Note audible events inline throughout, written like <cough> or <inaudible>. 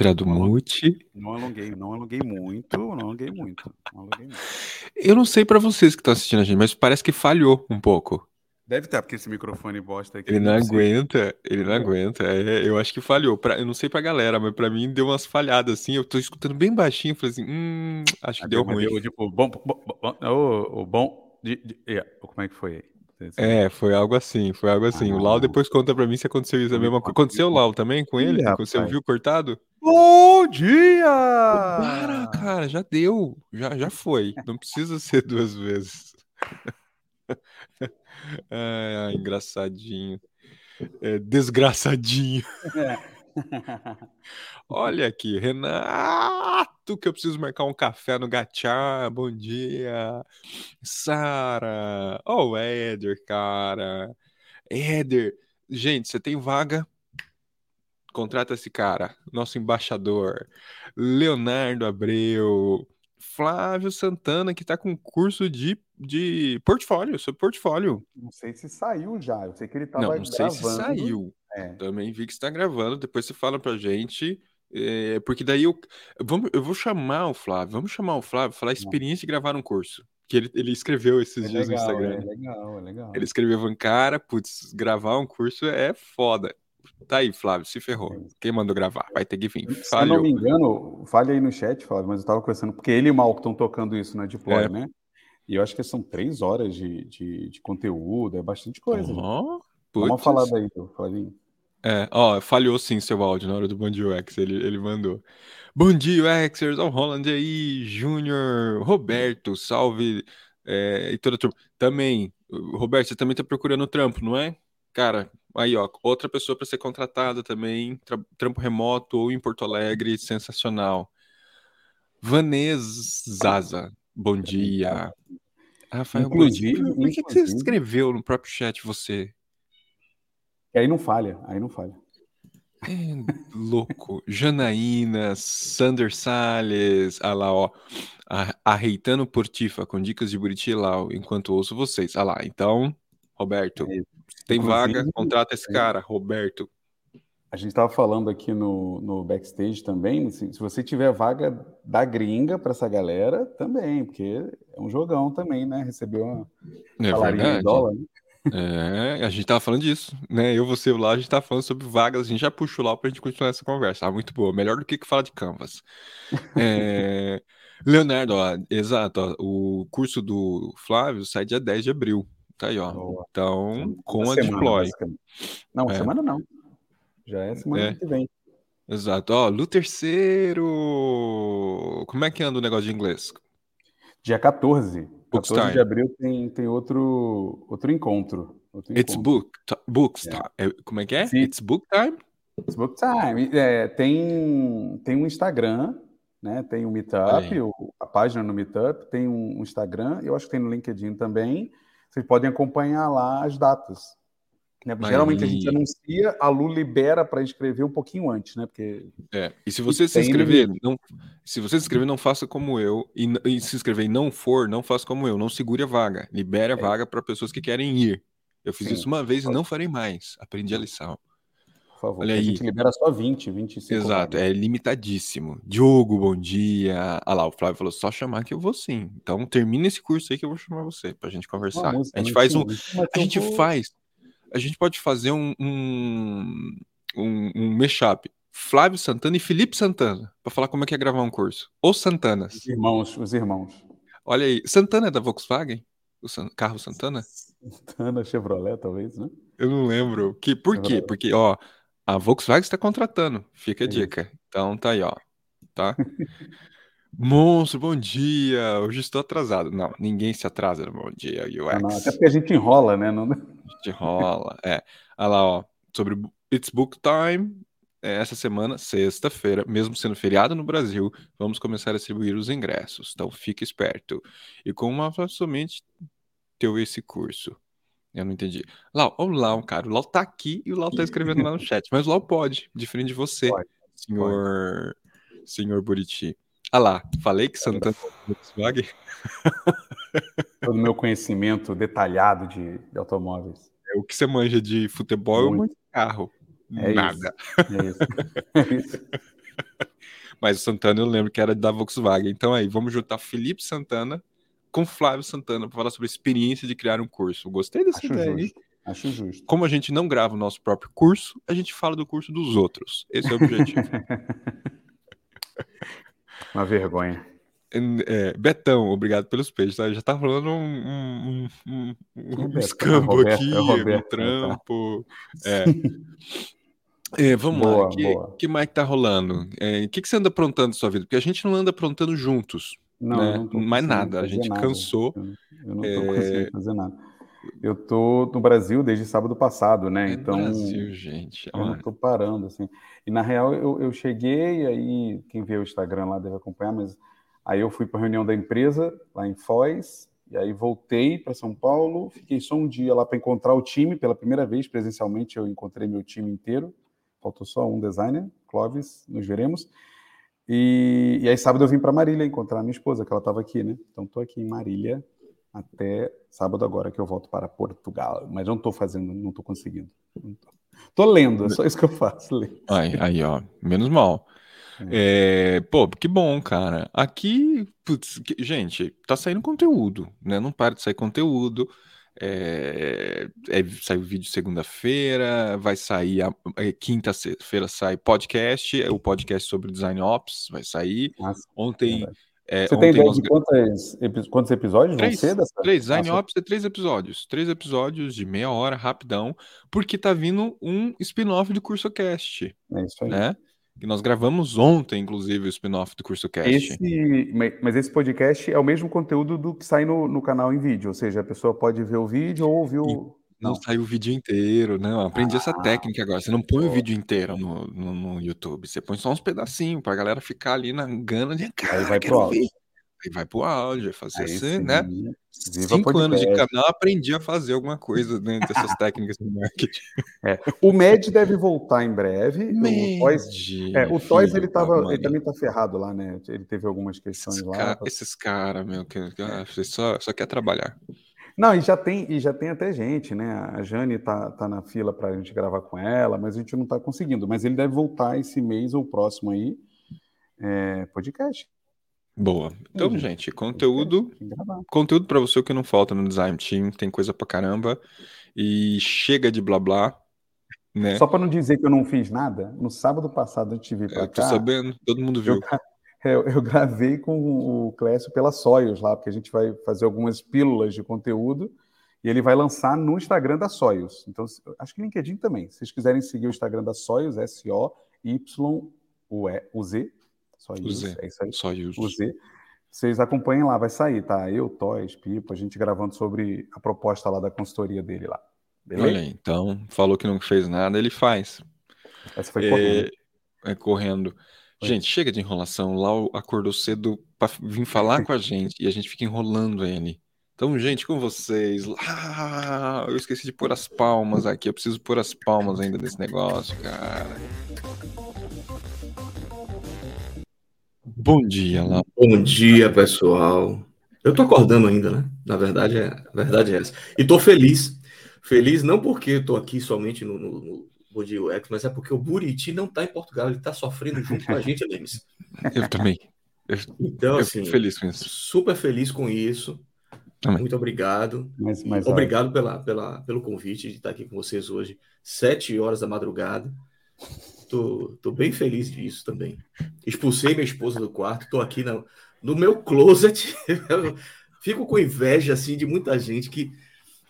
Tirar do mute. Não alonguei, não alonguei muito, não alonguei muito. Não alonguei muito. Eu não sei pra vocês que estão assistindo a gente, mas parece que falhou um pouco. Deve estar, porque esse microfone bosta aqui. Ele não sei. aguenta, ele não aguenta. É, eu acho que falhou. Pra, eu não sei pra galera, mas pra mim deu umas falhadas assim. Eu tô escutando bem baixinho. Falei assim, hum, acho que deu Mas ruim. deu, tipo, bom, bom, bom, o, o bom. De, de- como é que foi aí? É, foi algo assim, foi algo assim. O Lau Ah. depois conta pra mim se aconteceu isso a Me mesma coisa. Aconteceu o Lau também com ele? Você viu cortado? Bom dia! Para, cara, já deu. Já, já foi. Não precisa ser duas vezes. <laughs> Engraçadinho. É, desgraçadinho. <laughs> Olha aqui, Renato, que eu preciso marcar um café no Gachá. Bom dia. Sara. Oh, Éder, cara. Éder. Gente, você tem vaga? Contrata esse cara, nosso embaixador. Leonardo Abreu. Flávio Santana, que tá com curso de, de portfólio, sobre portfólio. Não sei se saiu já. Eu sei que ele tava Não, não sei se gravando. saiu. É. Também vi que está gravando. Depois você fala pra gente. é, porque daí eu, vamos, eu vou chamar o Flávio. Vamos chamar o Flávio, falar a experiência de gravar um curso. Que ele, ele escreveu esses É dias legal, no é Instagram. legal, é legal. Ele escreveu, cara, putz, gravar um curso é foda. Tá aí, Flávio, se ferrou. Quem mandou gravar? Vai ter que vir. Se eu não Falhou. me engano, fale aí no chat, Flávio, mas eu estava conversando, porque ele e o Mal estão tocando isso na Deploy, É. né? E eu acho que são três horas de, de, de conteúdo, é bastante coisa. Ó, Dá uma falada aí, Flavinho. É, ó, falhou sim seu áudio na hora do Bom Dia UX, ele, ele mandou. Bom dia, UXers, ao Holland aí, Júnior, Roberto, salve, é, e toda a turma. Também, Roberto, você também tá procurando trampo, não é? Cara, aí, ó, outra pessoa para ser contratada também, tra- trampo remoto ou em Porto Alegre, sensacional. Vanessa Zaza, bom dia. Rafael Inclusive- Gomes, por que que você escreveu no próprio chat você? E aí não falha, aí não falha. É louco. <laughs> Janaína, Sander Salles, ah lá, ó. Arreitando Portifa com dicas de Buriti Lau, enquanto ouço vocês. Ah lá, então, Roberto, É, tem inclusive, vaga, contrata esse cara, Roberto. A gente estava falando aqui no, no backstage também, assim, se você tiver vaga da gringa para essa galera, também, porque é um jogão também, né? Receber uma É em verdade. dólar, né? É, a gente tava falando disso, né? Eu, você, Lau, a gente tava falando sobre vagas, a gente já puxou lá pra gente continuar essa conversa. Ah, muito boa, melhor do que que fala de Canvas. É, <laughs> Leonardo, ó, exato, ó, o curso do Flávio sai dia 10 de abril. Tá aí, ó. Boa. Então, com Uma a semana, Deploy. Não, É. semana não. Já é semana É. que vem. Exato. Ó, Lu terceiro. Como é que anda o negócio de inglês? Dia 14. Books 14 de time. abril tem, tem outro, outro encontro. Outro It's encontro. book, books É. time. É, Como é que é? Sim. It's book time? It's book time. É, tem, tem um Instagram, né? Tem o Olha Meetup, o- a página no Meetup, tem um, um Instagram, eu acho que tem no LinkedIn também. Vocês podem acompanhar lá as datas. né? Geralmente a gente anuncia, a Lu libera para inscrever um pouquinho antes, né? Porque É. E se você se inscrever, não, se você se inscrever, não faça como eu. E, e se inscrever e não for, não faça como eu. Não segure a vaga. Libere a É. vaga para pessoas que querem ir. Eu fiz Sim. isso uma vez e não farei mais. Aprendi a lição. Por favor, Olha a aí. gente libera só 20, 25 Exato, é limitadíssimo. Diogo, bom dia. Ah lá, o Flávio falou, só chamar que eu vou sim. Então termina esse curso aí que eu vou chamar você pra gente conversar. A gente né? faz um, a gente vou- faz, a gente pode fazer um um, um, um mashup. Flávio Santana e Felipe Santana, pra falar como é que é gravar um curso. Ou Santanas. Os irmãos, os irmãos. Olha aí, Santana é da Volkswagen? O San- carro Santana? Santana, Chevrolet, talvez, né? Eu não lembro. Que, por quê? Chevrolet. Porque, ó, a Volkswagen está contratando. Fica a Isso. dica. Então tá aí, ó. Tá? <laughs> Monstro, bom dia. Hoje estou atrasado. Não, ninguém se atrasa no bom dia, Não, não, UX. até porque a gente enrola, né? Não... A gente rola. É. Olha lá, ó. Sobre It's Book Time. é, Essa semana, sexta-feira, mesmo sendo feriado no Brasil, vamos começar a distribuir os ingressos. Então fique esperto. E com uma somente teu esse curso. Eu não entendi. Lau, ó o Lau, cara. O Lau tá aqui e o Lau tá escrevendo lá no chat. Mas o Lau pode, diferente de você, Pode, senhor, senhor Buriti. Ah lá, falei que Santana é Volkswagen. <laughs> Todo o meu conhecimento detalhado de, de automóveis. É, o que você manja de futebol Muito. e carro. É Nada. É isso. É isso. <laughs> Mas o Santana eu lembro que era da Volkswagen. Então aí, vamos juntar Felipe Santana com Flávio Santana para falar sobre a experiência de criar um curso. Gostei dessa Acho ideia. justo. Acho justo. Como a gente não grava o nosso próprio curso, a gente fala do curso dos outros. Esse é o objetivo. <laughs> Uma vergonha. É, Betão, obrigado pelos peixes. Tá? Já tá rolando um, um, um, um, é Betão? escambo É Roberto, aqui, é o um Roberto, trampo. É. <laughs> É, vamos Boa, lá, o que, que mais que tá rolando? É, O que, que você anda aprontando na sua vida? Porque a gente não anda aprontando juntos. Não, né? não Mais nada, a gente nada. cansou. Eu, não tô É. conseguindo fazer nada. Eu tô no Brasil desde sábado passado, né? É Então Brasil, gente. eu não tô parando, assim. E na real eu, eu cheguei, aí quem vê o Instagram lá deve acompanhar, mas aí eu fui para a reunião da empresa lá em Foz, e aí voltei para São Paulo, fiquei só um dia lá para encontrar o time pela primeira vez presencialmente. Eu encontrei meu time inteiro, faltou só um designer, Clóvis, nos veremos. E, e aí sábado eu vim para Marília encontrar minha esposa, que ela estava aqui, né? Então estou aqui em Marília até sábado agora que eu volto para Portugal, mas não estou fazendo, não estou conseguindo. Não tô. Tô lendo, é só isso que eu faço, ler. aí, aí, ó, menos mal. É, pô, que bom, cara. Aqui, putz, gente, tá saindo conteúdo, né? Não para de sair conteúdo. É, é, saiu vídeo segunda-feira, vai sair a, é, quinta-feira sai podcast, o podcast sobre design ops, vai sair. Nossa, Ontem, é, Você tem ideia nós de quantos, quantos episódios Três, vão ser dessa? três. Design Nossa, Ops é três episódios. Três episódios de meia hora, rapidão, porque tá vindo um spin-off do CursoCast, é isso aí. né? Nós gravamos ontem, inclusive, o spin-off do CursoCast. Esse, ma- mas esse podcast é o mesmo conteúdo do que sai no, no canal em vídeo, ou seja, a pessoa pode ver o vídeo ou ouvir o. Não Não. saiu o vídeo inteiro, não. Aprendi essa Ah, técnica agora. Você não põe o vídeo inteiro no, no, no YouTube, você põe só uns pedacinhos pra galera ficar ali na gana de, Aí cara, vai pro áudio. Aí vai pro áudio, vai fazer Aí assim, sim. né? Cinco anos de canal, aprendi a fazer alguma coisa dentro dessas técnicas de marketing. <laughs> É. O Med deve voltar em breve. O Toys, é, o Toys ele, tava, ele também tá ferrado lá, né? Ele teve algumas questões Esses lá. esses caras, meu, que, que ah, você só, só quer trabalhar. Não, e já tem, e já tem até gente, né? A Jane tá, tá na fila para a gente gravar com ela, mas a gente não tá conseguindo. Mas ele deve voltar esse mês ou próximo aí. É, podcast. Boa. Então, Uhum. gente, conteúdo, gravar. conteúdo para você que não falta no Design Team, tem coisa pra caramba. E chega de blá blá, né? Só para não dizer que eu não fiz nada, no sábado passado de vir para Eu tô cá, sabendo, todo mundo viu. eu, <laughs> eu, eu gravei com o Clécio pela Soios lá, porque a gente vai fazer algumas pílulas de conteúdo e ele vai lançar no Instagram da Soios. Então, acho que LinkedIn também. Se vocês quiserem seguir o Instagram da Soios, S-O-Y-U-Z, Z. é isso aí, Só isso. Vocês acompanhem lá, vai sair, tá? Eu, Toys, Pipo, a gente gravando sobre a proposta lá da consultoria dele lá. Beleza? Olha então, falou que não fez nada, ele faz. Essa foi correndo. É, é correndo. Foi. Gente, chega de enrolação. Lau acordou cedo pra vir falar com a gente e a gente fica enrolando ele. Então, gente, com vocês. Ah, eu esqueci de pôr as palmas aqui. Eu preciso pôr as palmas ainda desse negócio, cara. Bom dia, Lau. Bom dia, pessoal. Eu tô acordando ainda, né? Na verdade, é, a verdade é essa. E tô feliz. Feliz não porque eu tô aqui somente no, no, no Bom Dia UX, mas é porque o Buriti não tá em Portugal, ele tá sofrendo junto com a gente, Lemes. <laughs> Eu também. Eu, Então, eu assim, fico feliz com isso. super feliz com isso. Também. Muito obrigado. Mas, mas obrigado pela, pela, pelo convite de estar aqui com vocês hoje, sete horas da madrugada. Tô, tô bem feliz disso também. Expulsei minha esposa do quarto, tô aqui no, no meu closet. <laughs> Fico com inveja assim de muita gente que,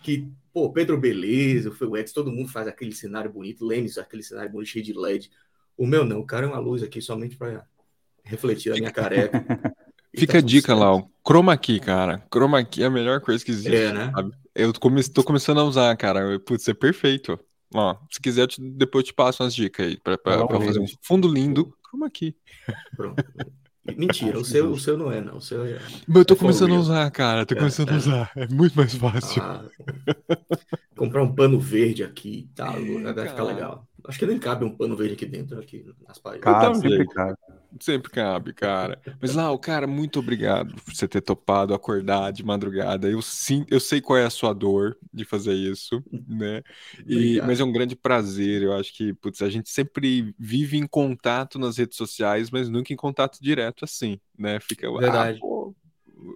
que pô, Pedro Beleza, o Ex, todo mundo faz aquele cenário bonito, Lemes, aquele cenário bonito cheio de LED. O meu não, o cara é uma luz aqui somente para refletir a minha careca. <laughs> Fica tá a dica, certo. Lau. Chroma key, cara. Chroma key é a melhor coisa que existe. É, né? Eu come tô começando a usar, cara. Putz, é perfeito. Ó, se quiser, eu te- depois eu te passo umas dicas aí pra, pra- pra fazer um fundo lindo. Chroma key. Pronto. Mentira, o seu, o seu não é, não. O seu é. Mas eu tô É começando a usar, cara. Tô É, começando a é. usar. É muito mais fácil. Ah, comprar um pano verde aqui, tá? Vai ficar legal. Acho que nem cabe um pano verde aqui dentro, aqui nas paredes. Sempre jeito. cabe. Sempre cabe, cara. Mas lá, o cara, muito obrigado por você ter topado acordar de madrugada. Eu sim, eu sei qual é a sua dor de fazer isso, né? E, mas é um grande prazer. Eu acho que, putz, a gente sempre vive em contato nas redes sociais, mas nunca em contato direto assim, né? Fica ah, Verdade. Ah, pô,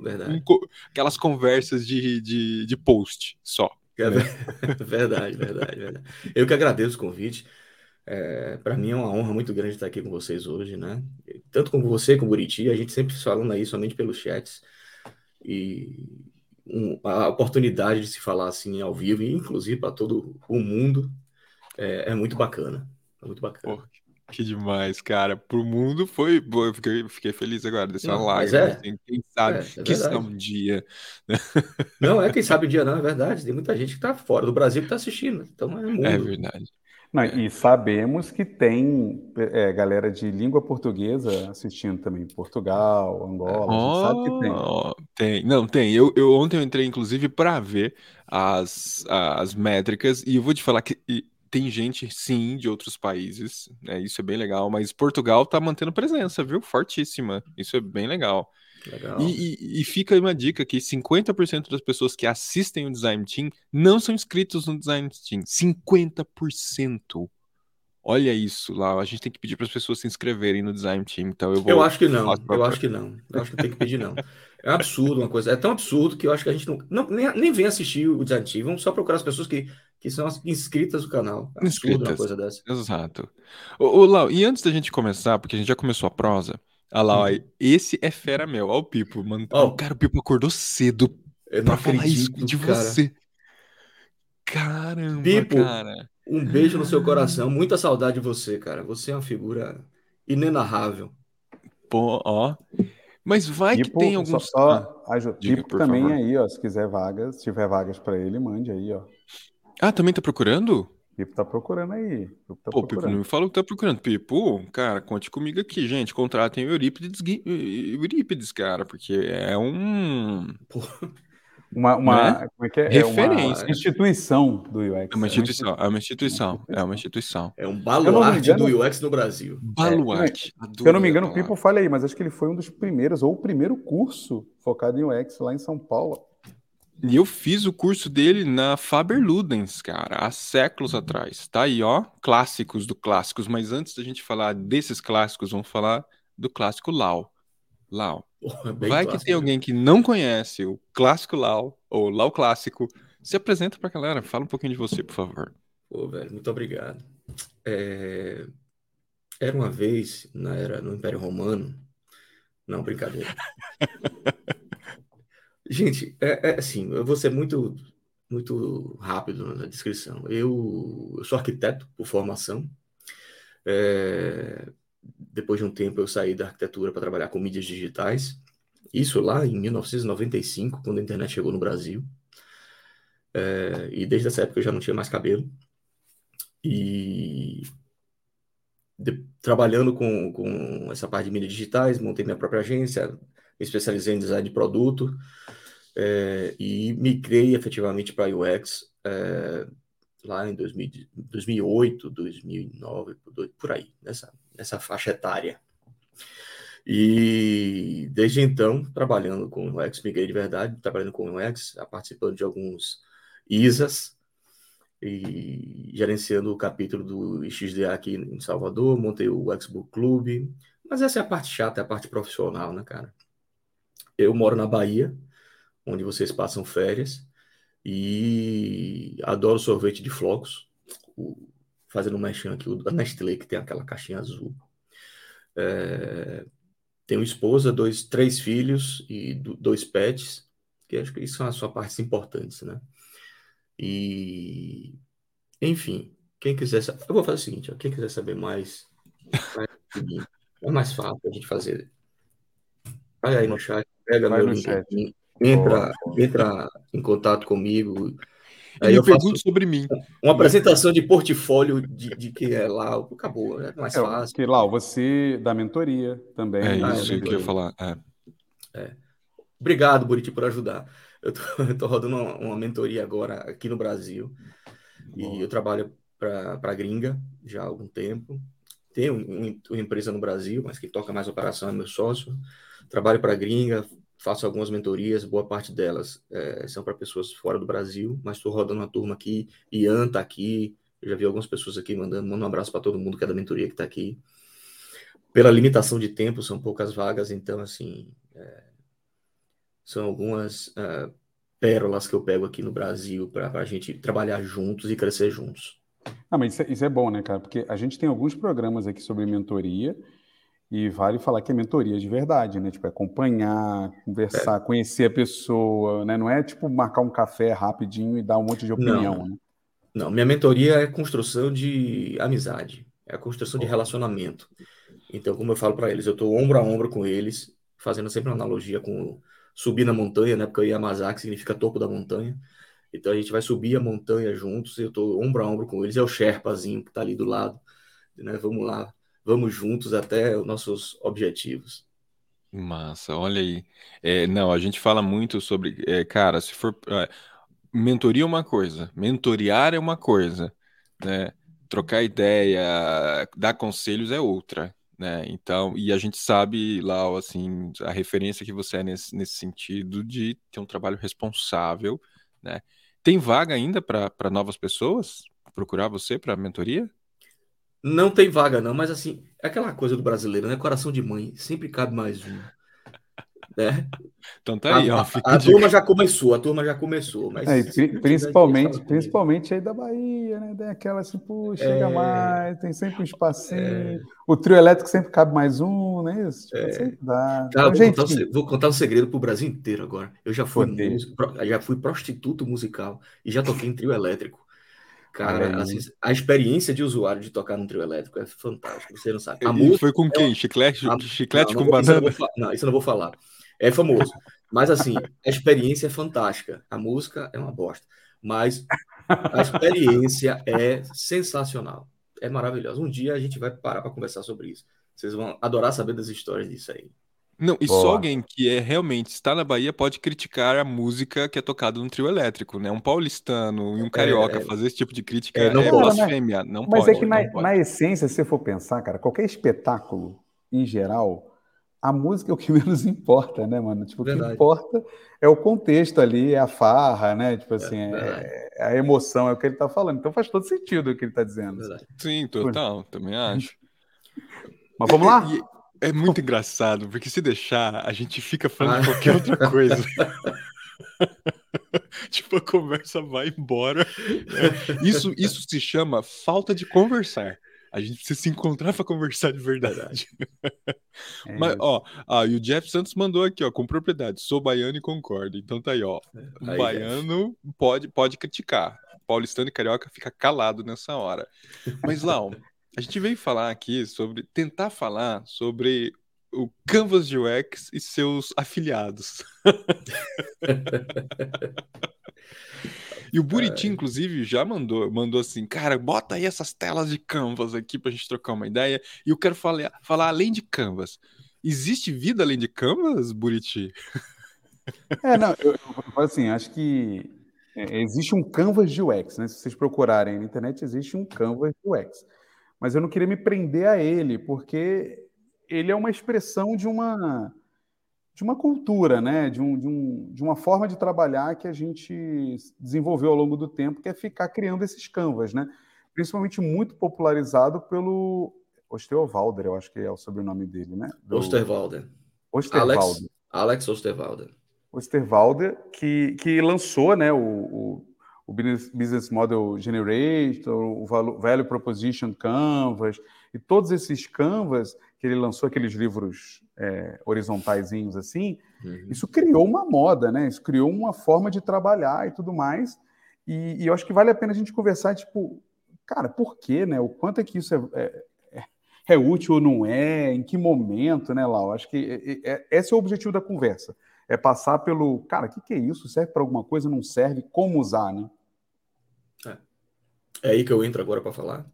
Verdade. aquelas conversas de, de, de post só. É né? <laughs> verdade, verdade, verdade. Eu que agradeço o convite. É, para mim é uma honra muito grande estar aqui com vocês hoje, né? Tanto com você, com o Buriti, a gente sempre falando aí somente pelos chats. E um, a oportunidade de se falar assim ao vivo, inclusive para todo o mundo, é, é, muito bacana. É muito bacana. Que demais, cara. Pro mundo foi. Pô, eu fiquei, fiquei feliz agora dessa não, live. É, assim, quem sabe, é, é um dia. Não, é quem sabe um dia, não, é verdade. Tem muita gente que está fora do Brasil que está assistindo. Então é mundo. É verdade. Não, e sabemos que tem é, galera de língua portuguesa assistindo também, Portugal, Angola, oh, sabe que tem. Tem, não, tem. Eu, eu ontem eu entrei, inclusive, para ver as, as métricas, e eu vou te falar que tem gente, sim, de outros países, né? Isso é bem legal, mas Portugal tá mantendo presença, viu? Fortíssima. Isso é bem legal. E, e, e, fica aí uma dica que 50% das pessoas que assistem o Design Team não são inscritos no Design Team. 50%. Olha isso lá. A gente tem que pedir para as pessoas se inscreverem no Design Team. Então eu vou. Eu acho que não. Eu acho que não. Eu acho que tem que pedir não. É absurdo uma coisa. É tão absurdo que eu acho que a gente não, não nem, nem vem assistir o Design Team. Vamos só procurar as pessoas que, que são inscritas no canal. É absurdo inscritas. uma coisa dessa. Exato. Ô, ô Lau, e antes da gente começar, porque a gente já começou a prosa. Olha lá, ó, uhum. esse é fera meu. Olha o Pipo, mano. Oh, cara, o Pipo acordou cedo pra falar isso de cara. você. Caramba, Pipo, cara. Um beijo no seu coração. Muita saudade de você, cara. Você é uma figura inenarrável. Pô, ó. Mas vai Pipo, que tem alguns. Só, ah, Pipo também favor. aí, ó. Se quiser vagas, se tiver vagas para ele, mande aí, ó. Ah, também tá procurando? Pipo tá procurando aí. Pipo tá Pô, procurando. Pipo não me falou que tá procurando. Pipo, cara, conte comigo aqui, gente. Contratem o Eurípides, Eurípides, cara, porque é um. Uma, uma né? como é que é? Referência. É uma instituição do UX. É uma instituição, é uma instituição, é uma instituição. É um baluarte engano, do UX no Brasil. Baluarte. É, se eu não me engano, o Pipo fala aí, mas acho que ele foi um dos primeiros, ou o primeiro curso focado em UX lá em São Paulo. E eu fiz o curso dele na Faber Ludens, cara, há séculos atrás. Tá aí, ó, clássicos do clássicos. Mas antes da gente falar desses clássicos, vamos falar do clássico Lau. Lau. Porra, Vai clássico, que tem alguém que não conhece o clássico Lau, ou Lau clássico. Se apresenta pra galera, fala um pouquinho de você, por favor. Pô, velho, muito obrigado. É... Era uma vez, na era no Império Romano. Não, brincadeira. <laughs> Gente, é, é, assim, eu vou ser muito, muito rápido na descrição. Eu, eu sou arquiteto por formação. É, depois de um tempo eu saí da arquitetura para trabalhar com mídias digitais. Isso lá em 1995, quando a internet chegou no Brasil. É, e desde essa época eu já não tinha mais cabelo. E de, trabalhando com, com essa parte de mídias digitais, montei minha própria agência, me especializei em design de produto é, e migrei efetivamente para UX é, lá em 2000, 2008, 2009, por aí, nessa, nessa faixa etária. E desde então, trabalhando com UX, migrei de verdade, trabalhando com UX, participando de alguns ISAs e gerenciando o capítulo do XDA aqui em Salvador, montei o Xbook Club, mas essa é a parte chata, é a parte profissional, né, cara? Eu moro na Bahia, onde vocês passam férias. E adoro sorvete de flocos. O, fazendo um mexão aqui, o da Nestlé, que tem aquela caixinha azul. É, tenho esposa, dois, três filhos e dois pets, que acho que isso são as suas partes importantes, né? E, enfim, quem quiser saber, eu vou fazer o seguinte, ó, quem quiser saber mais, é mais fácil a gente fazer. Vai aí no chat, pega Vai meu link, entra, entra em contato comigo. Aí eu pergunto sobre mim. Uma apresentação de portfólio de, de que é lá, acabou, é mais é, fácil. Que lá, você dá mentoria também. É né? isso que eu ia falar. É. É. Obrigado, Buriti, por ajudar. Eu tô, <laughs> eu tô rodando uma, uma, mentoria agora aqui no Brasil. Bom. E eu trabalho para a gringa já há algum tempo. tenho um, uma empresa no Brasil, mas quem toca mais operação é meu sócio. Trabalho para gringa, faço algumas mentorias, boa parte delas é, são para pessoas fora do Brasil, mas estou rodando uma turma aqui, Ian está aqui, eu já vi algumas pessoas aqui mandando, mando um abraço para todo mundo que é da mentoria que está aqui. Pela limitação de tempo, são poucas vagas, então, assim, é, são algumas uh, pérolas que eu pego aqui no Brasil para a gente trabalhar juntos e crescer juntos. Ah, mas isso é, isso é bom, né, cara? Porque a gente tem alguns programas aqui sobre mentoria, e vale falar que é mentoria de verdade, né? Tipo, é acompanhar, conversar, é. conhecer a pessoa, né? Não é tipo marcar um café rapidinho e dar um monte de opinião, não, né? Não, minha mentoria é construção de amizade, é a construção de relacionamento. Então, como eu falo para eles, eu estou ombro a ombro com eles, fazendo sempre uma analogia com subir na montanha, né? Porque o Yamazaki significa topo da montanha. Então a gente vai subir a montanha juntos, eu estou ombro a ombro com eles, é o Sherpazinho que está ali do lado, né? Vamos lá, vamos juntos até os nossos objetivos. Massa, olha aí. É, não, a gente fala muito sobre, é, cara, se for. É, mentoria é uma coisa, mentoriar é uma coisa, né? Trocar ideia, dar conselhos é outra, né? Então, e a gente sabe lá, assim, a referência que você é nesse, nesse sentido de ter um trabalho responsável, né? Tem vaga ainda para novas pessoas procurar você para mentoria? Não tem vaga, não, mas assim, é aquela coisa do brasileiro, né? Coração de mãe, sempre cabe mais um. Né? <laughs> Então tá aí, a, ó. A, a turma já começou, a turma já começou. Mas é, principalmente, principalmente aí da Bahia, né? Tem aquela assim, pô, chega é, mais, tem sempre um espacinho. É, o trio elétrico sempre cabe mais um, né? Isso, tipo, é, dá. Então, vou, gente... contar um, vou, contar um, segredo pro Brasil inteiro agora. Eu já fui, músico, já fui prostituto musical e já toquei em trio elétrico. Cara, assim, a experiência de usuário de tocar no trio elétrico é fantástica. Você não sabe. A música foi com quem? Chiclete, a... chiclete não, com banana? Isso não, isso eu não vou falar. É famoso. Mas assim, a experiência é fantástica. A música é uma bosta. Mas a experiência é sensacional. É maravilhosa. Um dia a gente vai parar para conversar sobre isso. Vocês vão adorar saber das histórias disso aí. Não, e Boa. só alguém que é realmente está na Bahia pode criticar a música que é tocada no trio elétrico, né? Um paulistano e um carioca é, fazer esse tipo de crítica é, é blasfêmia, não mas pode. Mas é que na, na, essência, se você for pensar, cara, qualquer espetáculo, em geral, a música é o que <laughs> menos importa, né, mano? Tipo, Verdade. o que importa é o contexto ali, é a farra, né? Tipo assim, é, é a emoção, é o que ele tá falando. Então faz todo sentido o que ele tá dizendo. Verdade. Sim, total, também acho. Mas vamos lá? É muito <laughs> engraçado, porque se deixar, a gente fica falando de qualquer outra <laughs> coisa. <laughs> tipo, a conversa vai embora. Isso, isso se chama falta de conversar. A gente precisa se encontrar para conversar de verdade. É Mas, ó, ah, e o Jeff Santos mandou aqui, ó, com propriedade. Sou baiano e concordo. Então tá aí, ó. É, aí, baiano pode, pode criticar. Paulistano e carioca fica calado nessa hora. Mas, Lau, a gente veio falar aqui sobre tentar falar sobre o Canvas de UX e seus afiliados. e o Buriti, inclusive, já mandou, mandou assim, cara, bota aí essas telas de Canvas aqui pra gente trocar uma ideia. E eu quero falar, falar além de Canvas. Existe vida além de Canvas, Buriti? É, não, eu, eu assim, acho que é, existe um Canvas de UX, né? Se vocês procurarem na internet, existe um Canvas de UX mas eu não queria me prender a ele, porque ele é uma expressão de uma de uma cultura, né? de, um, de, um, de uma forma de trabalhar que a gente desenvolveu ao longo do tempo, que é ficar criando esses canvas, né? principalmente muito popularizado pelo Osterwalder, eu acho que é o sobrenome dele, né? Do... Osterwalder. Osterwalder. Alex, Alex Osterwalder. Osterwalder, que, que lançou né, o, o o Business Model Generator, o Value Proposition Canvas, e todos esses Canvas que ele lançou, aqueles livros é, horizontaisinhos assim, uhum. isso criou uma moda, né? Isso criou uma forma de trabalhar e tudo mais. E, e, eu acho que vale a pena a gente conversar, tipo, cara, por quê, né? O quanto é que isso é, é, é, é útil ou não é? Em que momento, né, Lau? Acho que é, é, esse é o objetivo da conversa é passar pelo, cara, o que, que é isso? Serve para alguma coisa? Não serve? Como usar, né? É, é aí que eu entro agora para falar.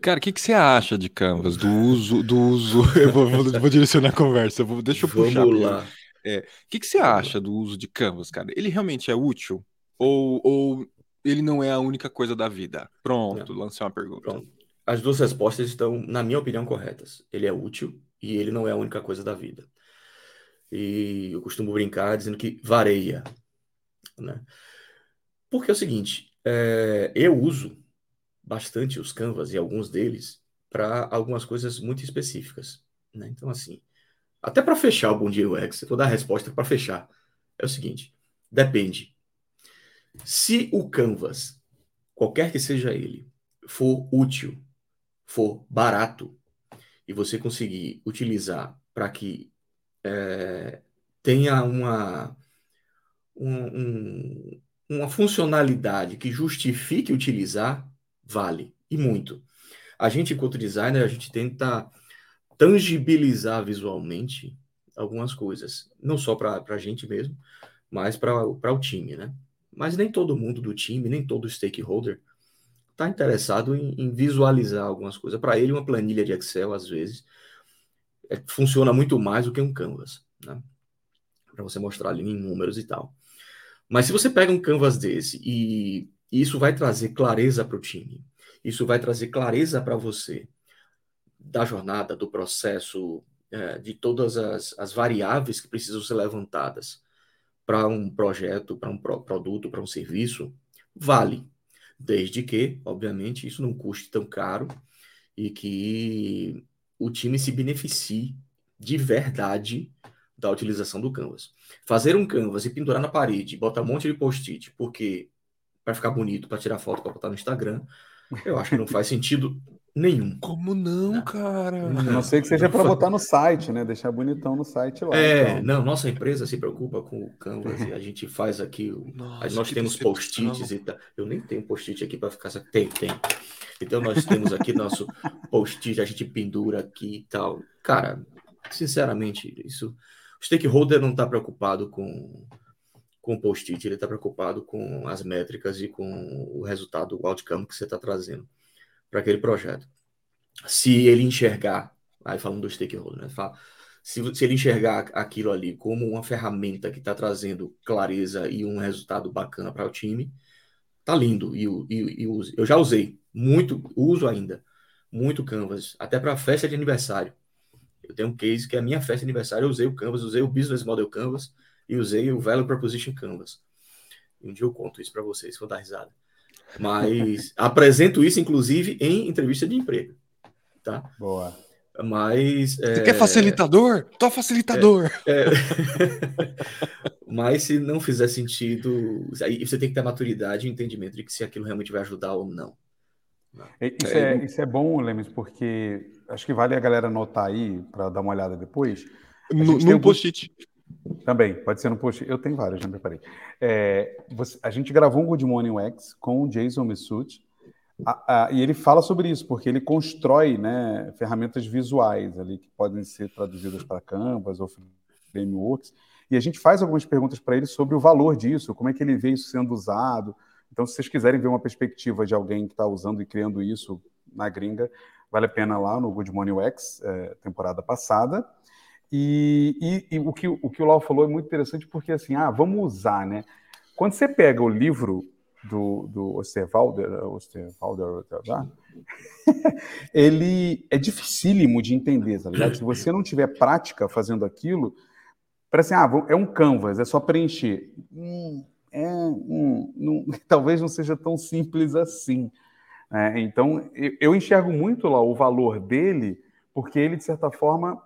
Cara, o que, que você acha de Canvas, do uso, do uso? <laughs> Eu vou, vou, vou direcionar a conversa, vou, deixa eu Vamos puxar. lá. É, o que, que você acha do uso de Canvas, cara? Ele realmente é útil? Ou, ou ele não é a única coisa da vida? Pronto, não. lancei uma pergunta. Pronto. as duas respostas estão, na minha opinião, corretas. Ele é útil e ele não é a única coisa da vida. E eu costumo brincar dizendo que vareia. Né? Porque é o seguinte, é, eu uso bastante os Canvas e alguns deles para algumas coisas muito específicas. Né? Então, assim, até para fechar o Bom Dia UX, eu vou dar a resposta para fechar. É o seguinte, depende. Se o Canvas, qualquer que seja ele, for útil, for barato, e você conseguir utilizar para que é, tenha uma, um, um, uma funcionalidade que justifique utilizar, vale, e muito. A gente, enquanto designer, a gente tenta tangibilizar visualmente algumas coisas, não só para a gente mesmo, mas para o time, né? Mas nem todo mundo do time, nem todo stakeholder está interessado em, em, visualizar algumas coisas. Para ele, uma planilha de Excel, às vezes, é, funciona muito mais do que um Canvas, né? Para você mostrar ali em números e tal. Mas se você pega um Canvas desse e isso vai trazer clareza para o time, isso vai trazer clareza para você da jornada, do processo, é, de todas as, as variáveis que precisam ser levantadas para um projeto, para um pro, produto, para um serviço, vale. Desde que, obviamente, isso não custe tão caro e que o time se beneficie de verdade da utilização do Canvas. Fazer um Canvas e pendurar na parede, botar um monte de post-it, porque para ficar bonito, para tirar foto, para botar no Instagram, eu acho que não faz sentido nenhum. Como não, Não. cara? A não ser que seja para botar no site, né? Deixar bonitão no site lá. É, então. não, nossa empresa se preocupa com o Canvas e a gente faz aqui. o- Nossa, nós temos post-its e tal. Eu nem tenho post-it aqui para ficar. Tem, tem. Então nós temos aqui nosso post-it, a gente pendura aqui e tal. Cara, sinceramente, isso. O stakeholder não está preocupado com com o post-it, ele está preocupado com as métricas e com o resultado, o outcome que você está trazendo para aquele projeto. Se ele enxergar, aí falando do stakeholder, né? Fala, se, se ele enxergar aquilo ali como uma ferramenta que está trazendo clareza e um resultado bacana para o time, tá lindo. E, e, e use. Eu já usei muito, uso ainda muito Canvas, até para festa de aniversário. Eu tenho um case que é a minha festa de aniversário, eu usei o Canvas, usei o Business Model Canvas e usei o Value Proposition Canvas. Um dia eu conto isso para vocês, vou dar risada. Mas <laughs> apresento isso, inclusive, em entrevista de emprego, tá? Boa. Mas Você é, quer facilitador? Tô facilitador. é, <laughs> mas se não fizer sentido, aí você tem que ter maturidade e entendimento de que se aquilo realmente vai ajudar ou não. E- Isso É, é, isso é bom, Lemes, porque acho que vale a galera anotar aí para dar uma olhada depois. No, alguns- post-it. Também, pode ser no post. Eu tenho vários, já preparei. É, você- a gente gravou um Good Morning UX com o Jason a- e ele fala sobre isso, porque ele constrói né, ferramentas visuais ali que podem ser traduzidas para Canvas ou frameworks, e a gente faz algumas perguntas para ele sobre o valor disso, como é que ele vê isso sendo usado. Então, se vocês quiserem ver uma perspectiva de alguém que está usando e criando isso na gringa, vale a pena lá no Good Morning UX, é, temporada passada. E, e- e o, que, o que o Lau falou é muito interessante porque, assim, ah, vamos usar, né? Quando você pega o livro do, do Osterwalder, Osterwalder, tá? <laughs> ele é dificílimo de entender, tá ligado? Se você não tiver prática fazendo aquilo, parece assim, ah, é um canvas, é só preencher. Hum, é, hum, não- <laughs> talvez não seja tão simples assim. né? então, eu, eu enxergo muito lá o valor dele, porque ele, de certa forma,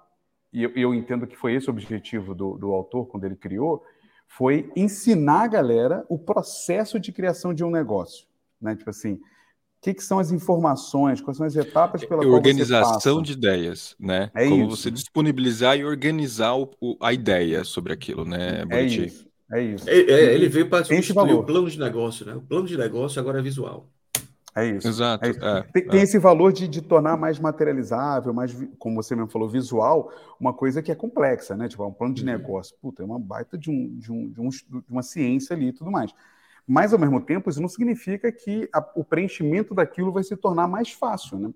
e eu, eu entendo que foi esse o objetivo do, do autor quando ele criou, foi ensinar a galera o processo de criação de um negócio. Né? Tipo assim, o que, que são as informações, quais são as etapas pela qual você Organização passa. de ideias, né? É Como isso. você disponibilizar e organizar o- o- a ideia sobre aquilo, né, É isso, é isso. É, é, ele veio para substituir o plano de negócio, né? O plano de negócio agora é visual. É isso. Exato. É isso. é, Tem, é. tem esse valor de, de tornar mais materializável, mais, como você mesmo falou, visual, uma coisa que é complexa, né? Tipo, um plano de Uhum. negócio. Puta, é uma baita de, um, de, um, de, um de uma ciência ali e tudo mais. Mas, ao mesmo tempo, isso não significa que a- o preenchimento daquilo vai se tornar mais fácil, né?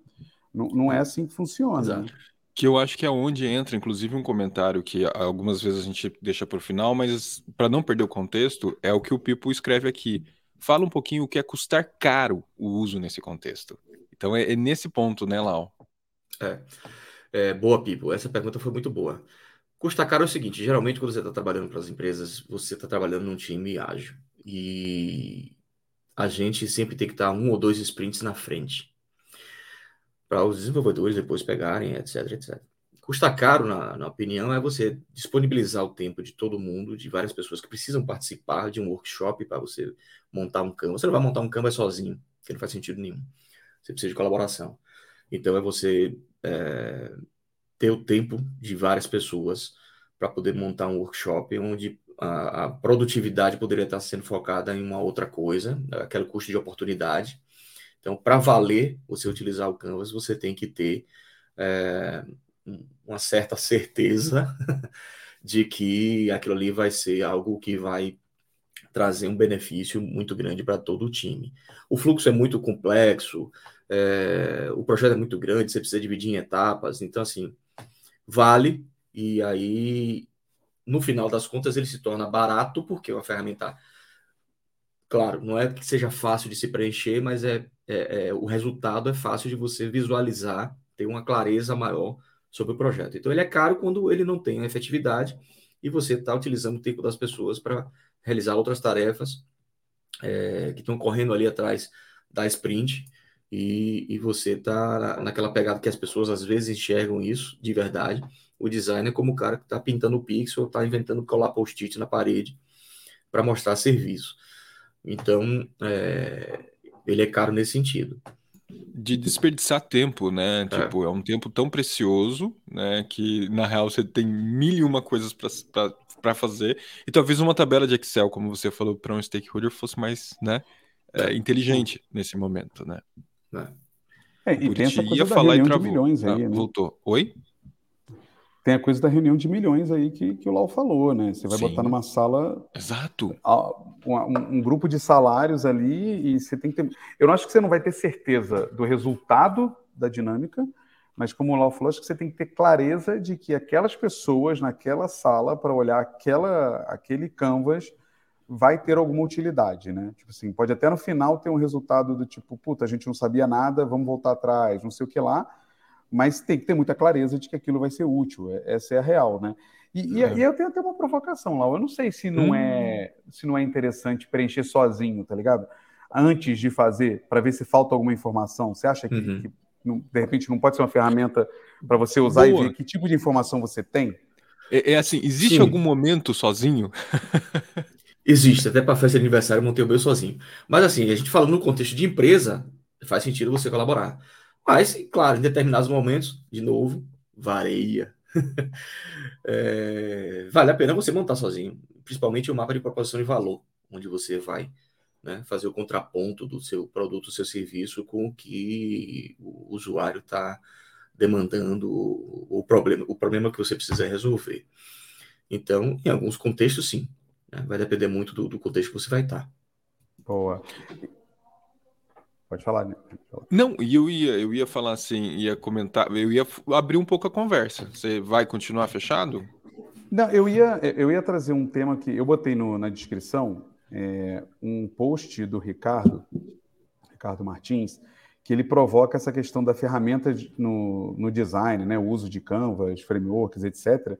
Não, não é assim que funciona. Exato. né? Que eu acho que é onde entra, inclusive, um comentário que algumas vezes a gente deixa por final, mas para não perder o contexto, é o que o Pipo escreve aqui. Fala um pouquinho o que é custar caro o uso nesse contexto. Então é, é nesse ponto, né, Lau? É. é. Boa, Pipo. Essa pergunta foi muito boa. Custa caro é o seguinte: geralmente, quando você está trabalhando para as empresas, você está trabalhando num time ágil. E a gente sempre tem que estar um ou dois sprints na frente para os desenvolvedores depois pegarem, etc, etc. Custa caro, na, na, opinião, é você disponibilizar o tempo de todo mundo, de várias pessoas que precisam participar de um workshop para você montar um Canvas. Você não vai montar um Canvas sozinho, que não faz sentido nenhum. Você precisa de colaboração. Então, é você é, ter o tempo de várias pessoas para poder montar um workshop onde a, a, produtividade poderia estar sendo focada em uma outra coisa, aquele custo de oportunidade. Então, para valer você utilizar o Canvas, você tem que ter é, uma certa certeza <laughs> de que aquilo ali vai ser algo que vai trazer um benefício muito grande para todo o time. O fluxo é muito complexo, é, o projeto é muito grande, você precisa dividir em etapas, então assim, vale, e aí, no final das contas, ele se torna barato, porque é uma ferramenta, claro, não é que seja fácil de se preencher, mas é, é, é o resultado é fácil de você visualizar, ter uma clareza maior sobre o projeto. Então, ele é caro quando ele não tem efetividade e você está utilizando o tempo das pessoas para realizar outras tarefas é, que estão correndo ali atrás da sprint e, e você está naquela pegada que as pessoas às vezes enxergam isso de verdade. O designer como o cara que está pintando o pixel, está inventando colar post-it na parede para mostrar serviço. Então, é, ele é caro nesse sentido de desperdiçar tempo, né? É. Tipo, é um tempo tão precioso, né? Que na real você tem mil e uma coisas para fazer. E talvez uma tabela de Excel, como você falou, para um stakeholder fosse mais, né? É, inteligente nesse momento, né? É, e tem essa coisa ia da falar reunião de milhões aí, ah, né? Voltou. Oi? Tem a coisa da reunião de milhões aí que, que o Lau falou, né? Você vai Sim. botar numa sala. Exato. Um, um, grupo de salários ali e você tem que ter. Eu não acho que você não vai ter certeza do resultado da dinâmica, mas como o Lau falou, acho que você tem que ter clareza de que aquelas pessoas naquela sala, para olhar aquela, aquele canvas, vai ter alguma utilidade, né? Tipo assim, pode até no final ter um resultado do tipo, puta, a gente não sabia nada, vamos voltar atrás, não sei o que lá mas tem que ter muita clareza de que aquilo vai ser útil. É, essa é a real, né? E, é. e, eu tenho até uma provocação lá. Eu não sei se não é hum. se não é interessante preencher sozinho, tá ligado? Antes de fazer, para ver se falta alguma informação. Você acha que, uhum. que de repente não pode ser uma ferramenta para você usar Boa. e ver que tipo de informação você tem? É, é assim, existe Sim. algum momento sozinho? <laughs> Existe, até para festa de aniversário eu montei o meu sozinho. Mas assim, a gente falando no contexto de empresa, faz sentido você colaborar. Mas, claro, em determinados momentos, de novo, vareia. <laughs> é, vale a pena você montar sozinho, principalmente o mapa de proposição de valor, onde você vai né, fazer o contraponto do seu produto, do seu serviço com o que o usuário está demandando, o problema, o problema que você precisa resolver. Então, em alguns contextos, sim. Né, vai depender muito do, do contexto que você vai estar. Boa. Pode falar, né? Não, e eu ia, eu ia falar assim, ia comentar, eu ia abrir um pouco a conversa. Você vai continuar fechado? Não, eu ia, eu ia trazer um tema que eu botei no, na descrição, é, um post do Ricardo, Ricardo Martins, que ele provoca essa questão da ferramenta no, no design, né, o uso de canvas, frameworks, etc.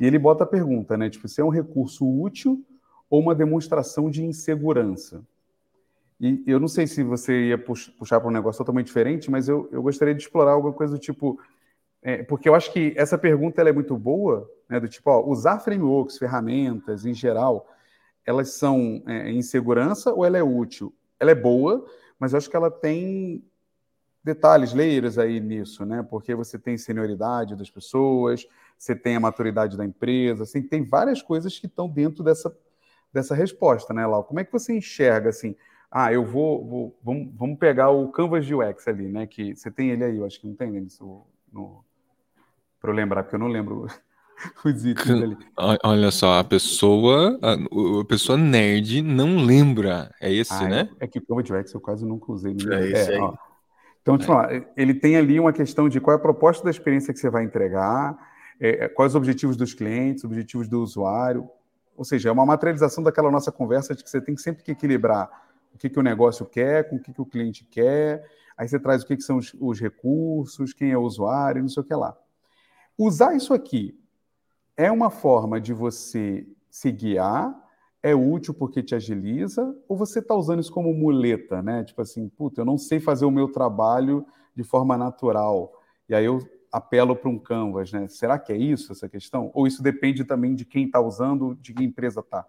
E ele bota a pergunta, né, tipo, se é um recurso útil ou uma demonstração de insegurança. E eu não sei se você ia puxar para um negócio totalmente diferente, mas eu, eu gostaria de explorar alguma coisa do tipo. É, porque eu acho que essa pergunta é muito boa, né, do tipo, ó, usar frameworks, ferramentas em geral, elas são é, em segurança ou ela é útil? Ela é boa, mas eu acho que ela tem detalhes, layers aí nisso, né? Porque você tem senioridade das pessoas, você tem a maturidade da empresa, assim, tem várias coisas que estão dentro dessa, dessa resposta, né, Lau? Como é que você enxerga, assim, ah, eu vou, vou vamos, vamos pegar o Canvas de UX ali, né? Que você tem ele aí, eu acho que não tem ele no, para eu lembrar, porque eu não lembro <laughs> os itens ali. Olha só, a pessoa, a, a, pessoa nerd não lembra, é esse, ah, né? É, é que o Canvas de UX eu quase nunca usei. É esse é, aí. Ó. Então, tipo, é. ele tem ali uma questão de qual é a proposta da experiência que você vai entregar, é, é, quais os objetivos dos clientes, objetivos do usuário. Ou seja, é uma materialização daquela nossa conversa de que você tem sempre que equilibrar o que, que o negócio quer, com o que, que o cliente quer, aí você traz o que, que são os, os recursos, quem é o usuário, não sei o que lá. Usar isso aqui é uma forma de você se guiar, é útil porque te agiliza, ou você está usando isso como muleta, né? Tipo assim, puta, eu não sei fazer o meu trabalho de forma natural, e aí eu apelo para um canvas, né? Será que é isso essa questão? Ou isso depende também de quem está usando, de que empresa está?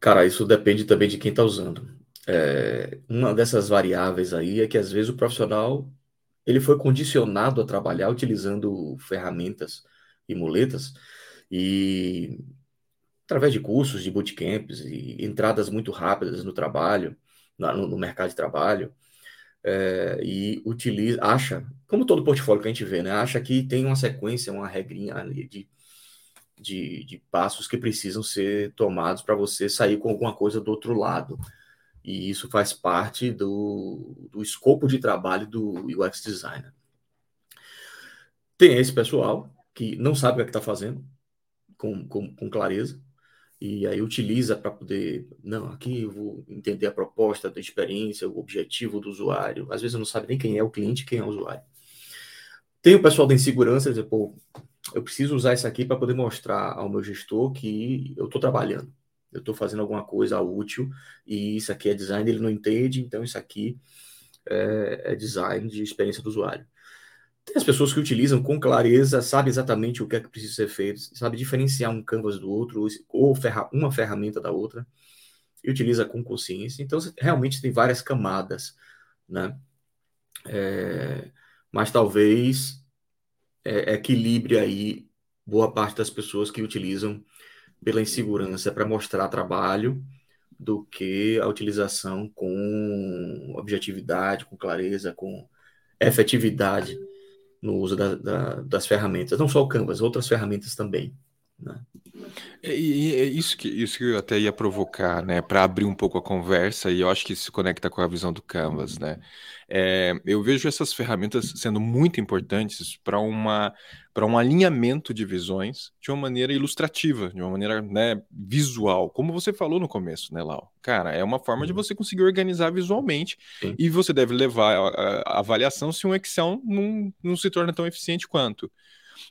Cara, isso depende também de quem está usando. É, uma dessas variáveis aí é que às vezes o profissional ele foi condicionado a trabalhar utilizando ferramentas e muletas e através de cursos, de bootcamps e entradas muito rápidas no trabalho, no, no mercado de trabalho, é, e utiliza, acha, como todo portfólio que a gente vê, né, acha que tem uma sequência, uma regrinha ali de, de, de passos que precisam ser tomados para você sair com alguma coisa do outro lado. E isso faz parte do, do escopo de trabalho do UX designer. Tem esse pessoal que não sabe o que é está fazendo, com, com, com clareza, e aí utiliza para poder, não, aqui eu vou entender a proposta da experiência, o objetivo do usuário. Às vezes eu não sabe nem quem é o cliente, quem é o usuário. Tem o pessoal da insegurança, dizer, pô, eu preciso usar isso aqui para poder mostrar ao meu gestor que eu estou trabalhando, eu estou fazendo alguma coisa útil e isso aqui é design, ele não entende, então isso aqui é, é design de experiência do usuário. Tem as pessoas que utilizam com clareza, sabe exatamente o que é que precisa ser feito, sabe diferenciar um canvas do outro, ou ferra uma ferramenta da outra, e utiliza com consciência. Então, realmente tem várias camadas, né? É, mas talvez é, equilibre aí boa parte das pessoas que utilizam pela insegurança para mostrar trabalho do que a utilização com objetividade, com clareza, com efetividade no uso da, da, das ferramentas, não só o Canvas, outras ferramentas também. Né? É, e é isso que, isso que eu até ia provocar, né, para abrir um pouco a conversa, e eu acho que isso se conecta com a visão do Canvas, né? É, eu vejo essas ferramentas sendo muito importantes para uma para um alinhamento de visões de uma maneira ilustrativa, de uma maneira né, visual, como você falou no começo, né, Lau? Cara, é uma forma de você conseguir organizar visualmente Sim. e você deve levar a, a, a, avaliação se um Excel não, não se torna tão eficiente quanto.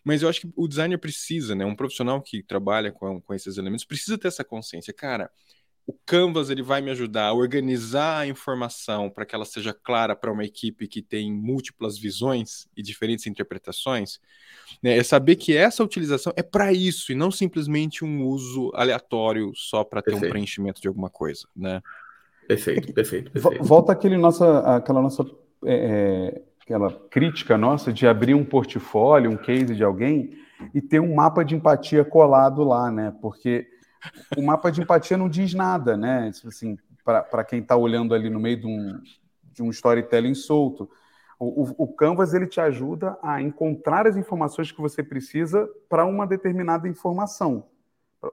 Mas eu acho que o designer precisa, né? Um profissional que trabalha com, com esses elementos precisa ter essa consciência. Cara, o Canvas ele vai me ajudar a organizar a informação para que ela seja clara para uma equipe que tem múltiplas visões e diferentes interpretações. Né? É saber que essa utilização é para isso e não simplesmente um uso aleatório só para ter um preenchimento de alguma coisa, né? Perfeito, perfeito, perfeito. Volta aquele nossa, aquela nossa é, é aquela crítica nossa de abrir um portfólio, um case de alguém e ter um mapa de empatia colado lá, né? Porque o mapa de empatia não diz nada, né? Assim, para quem está olhando ali no meio de um, de um storytelling solto. O, o, o, Canvas ele te ajuda a encontrar as informações que você precisa para uma determinada informação,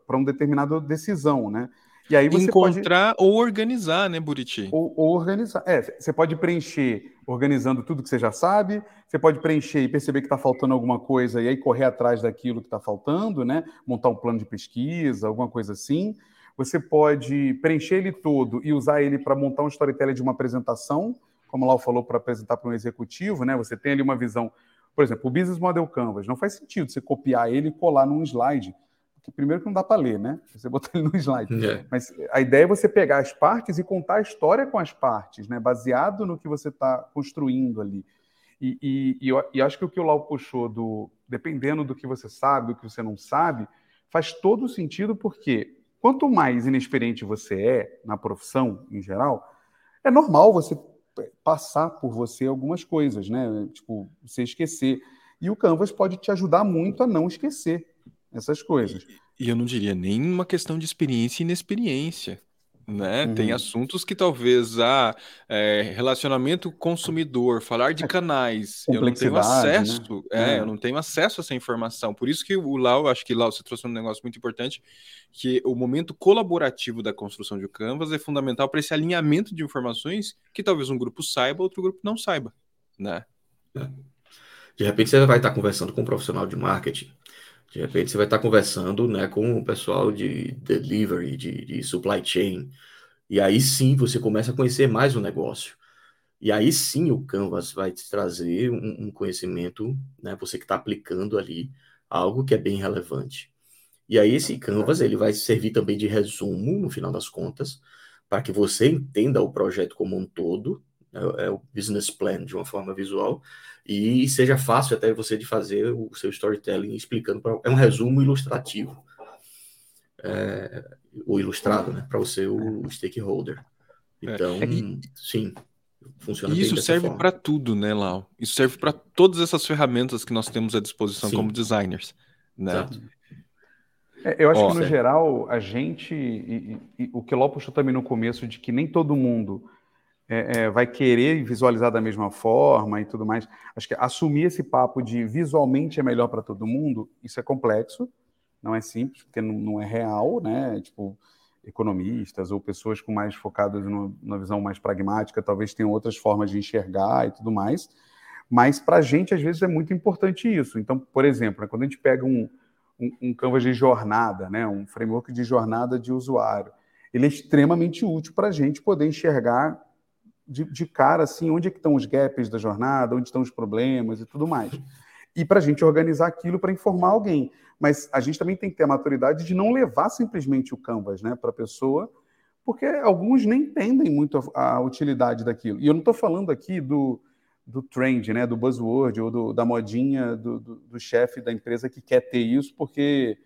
para uma determinada decisão, né? E aí você encontrar pode... ou organizar, né, Buriti? Ou, ou, organizar. É, você pode preencher organizando tudo que você já sabe, você pode preencher e perceber que está faltando alguma coisa e aí correr atrás daquilo que está faltando, né? Montar um plano de pesquisa, alguma coisa assim. Você pode preencher ele todo e usar ele para montar um storytelling de uma apresentação, como o Lau falou, para apresentar para um executivo, né? Você tem ali uma visão. Por exemplo, o Business Model Canvas. Não faz sentido você copiar ele e colar num slide que primeiro que não dá para ler, né? Você botar ele no slide. É. Mas a ideia é você pegar as partes e contar a história com as partes, né? Baseado no que você está construindo ali. E, e, e, eu, e, acho que o que o Lau puxou do dependendo do que você sabe, do que você não sabe, faz todo sentido porque quanto mais inexperiente você é na profissão em geral, é normal você passar por você algumas coisas, né? Tipo, você esquecer. E o Canvas pode te ajudar muito a não esquecer essas coisas. E eu não diria nem uma questão de experiência e inexperiência. Né? Uhum. Tem assuntos que talvez a ah, é, relacionamento consumidor, falar de canais, eu não tenho acesso, né? é, é. eu não tenho acesso a essa informação. Por isso que o Lau, acho que Lau você trouxe um negócio muito importante, que o momento colaborativo da construção de Canvas é fundamental para esse alinhamento de informações que talvez um grupo saiba, outro grupo não saiba, né? É. De repente você vai estar conversando com um profissional de marketing de repente você vai estar conversando né, com o pessoal de delivery, de, de supply chain, e aí sim você começa a conhecer mais o negócio. E aí sim o Canvas vai te trazer um, um conhecimento, né? Você que está aplicando ali algo que é bem relevante. E aí esse Canvas ele vai servir também de resumo no final das contas, para que você entenda o projeto como um todo, é, é o business plan de uma forma visual e seja fácil até você de fazer o seu storytelling explicando pra, é um resumo ilustrativo é, o ilustrado, né, para o seu stakeholder. É. Então, é, e, sim, funciona e isso serve para tudo, né, Lau? Isso serve para todas essas ferramentas que nós temos à disposição sim. como designers, né? Exato. É, eu acho Ó, que, no é. geral, a gente. E, e, e, o que o Ló puxou também no começo, de que nem todo mundo é, é, vai querer visualizar da mesma forma e tudo mais. Acho que assumir esse papo de visualmente é melhor para todo mundo, isso é complexo, não é simples, porque não, não, é real, né? Tipo, economistas ou pessoas com mais focadas numa visão mais pragmática, talvez tenham outras formas de enxergar e tudo mais. Mas para a gente, às vezes, é muito importante isso. Então, por exemplo, né, quando a gente pega um, um, um canvas de jornada, né, um framework de jornada de usuário, ele é extremamente útil para a gente poder enxergar de, de, cara assim onde é estão os gaps da jornada, onde estão os problemas e tudo mais. E para a gente organizar aquilo para informar alguém. Mas a gente também tem que ter a maturidade de não levar simplesmente o Canvas né, para a pessoa, porque alguns nem entendem muito a, a utilidade daquilo. E eu não estou falando aqui do, do trend, né, do buzzword ou do, da modinha do, do, do chefe da empresa que quer ter isso, porque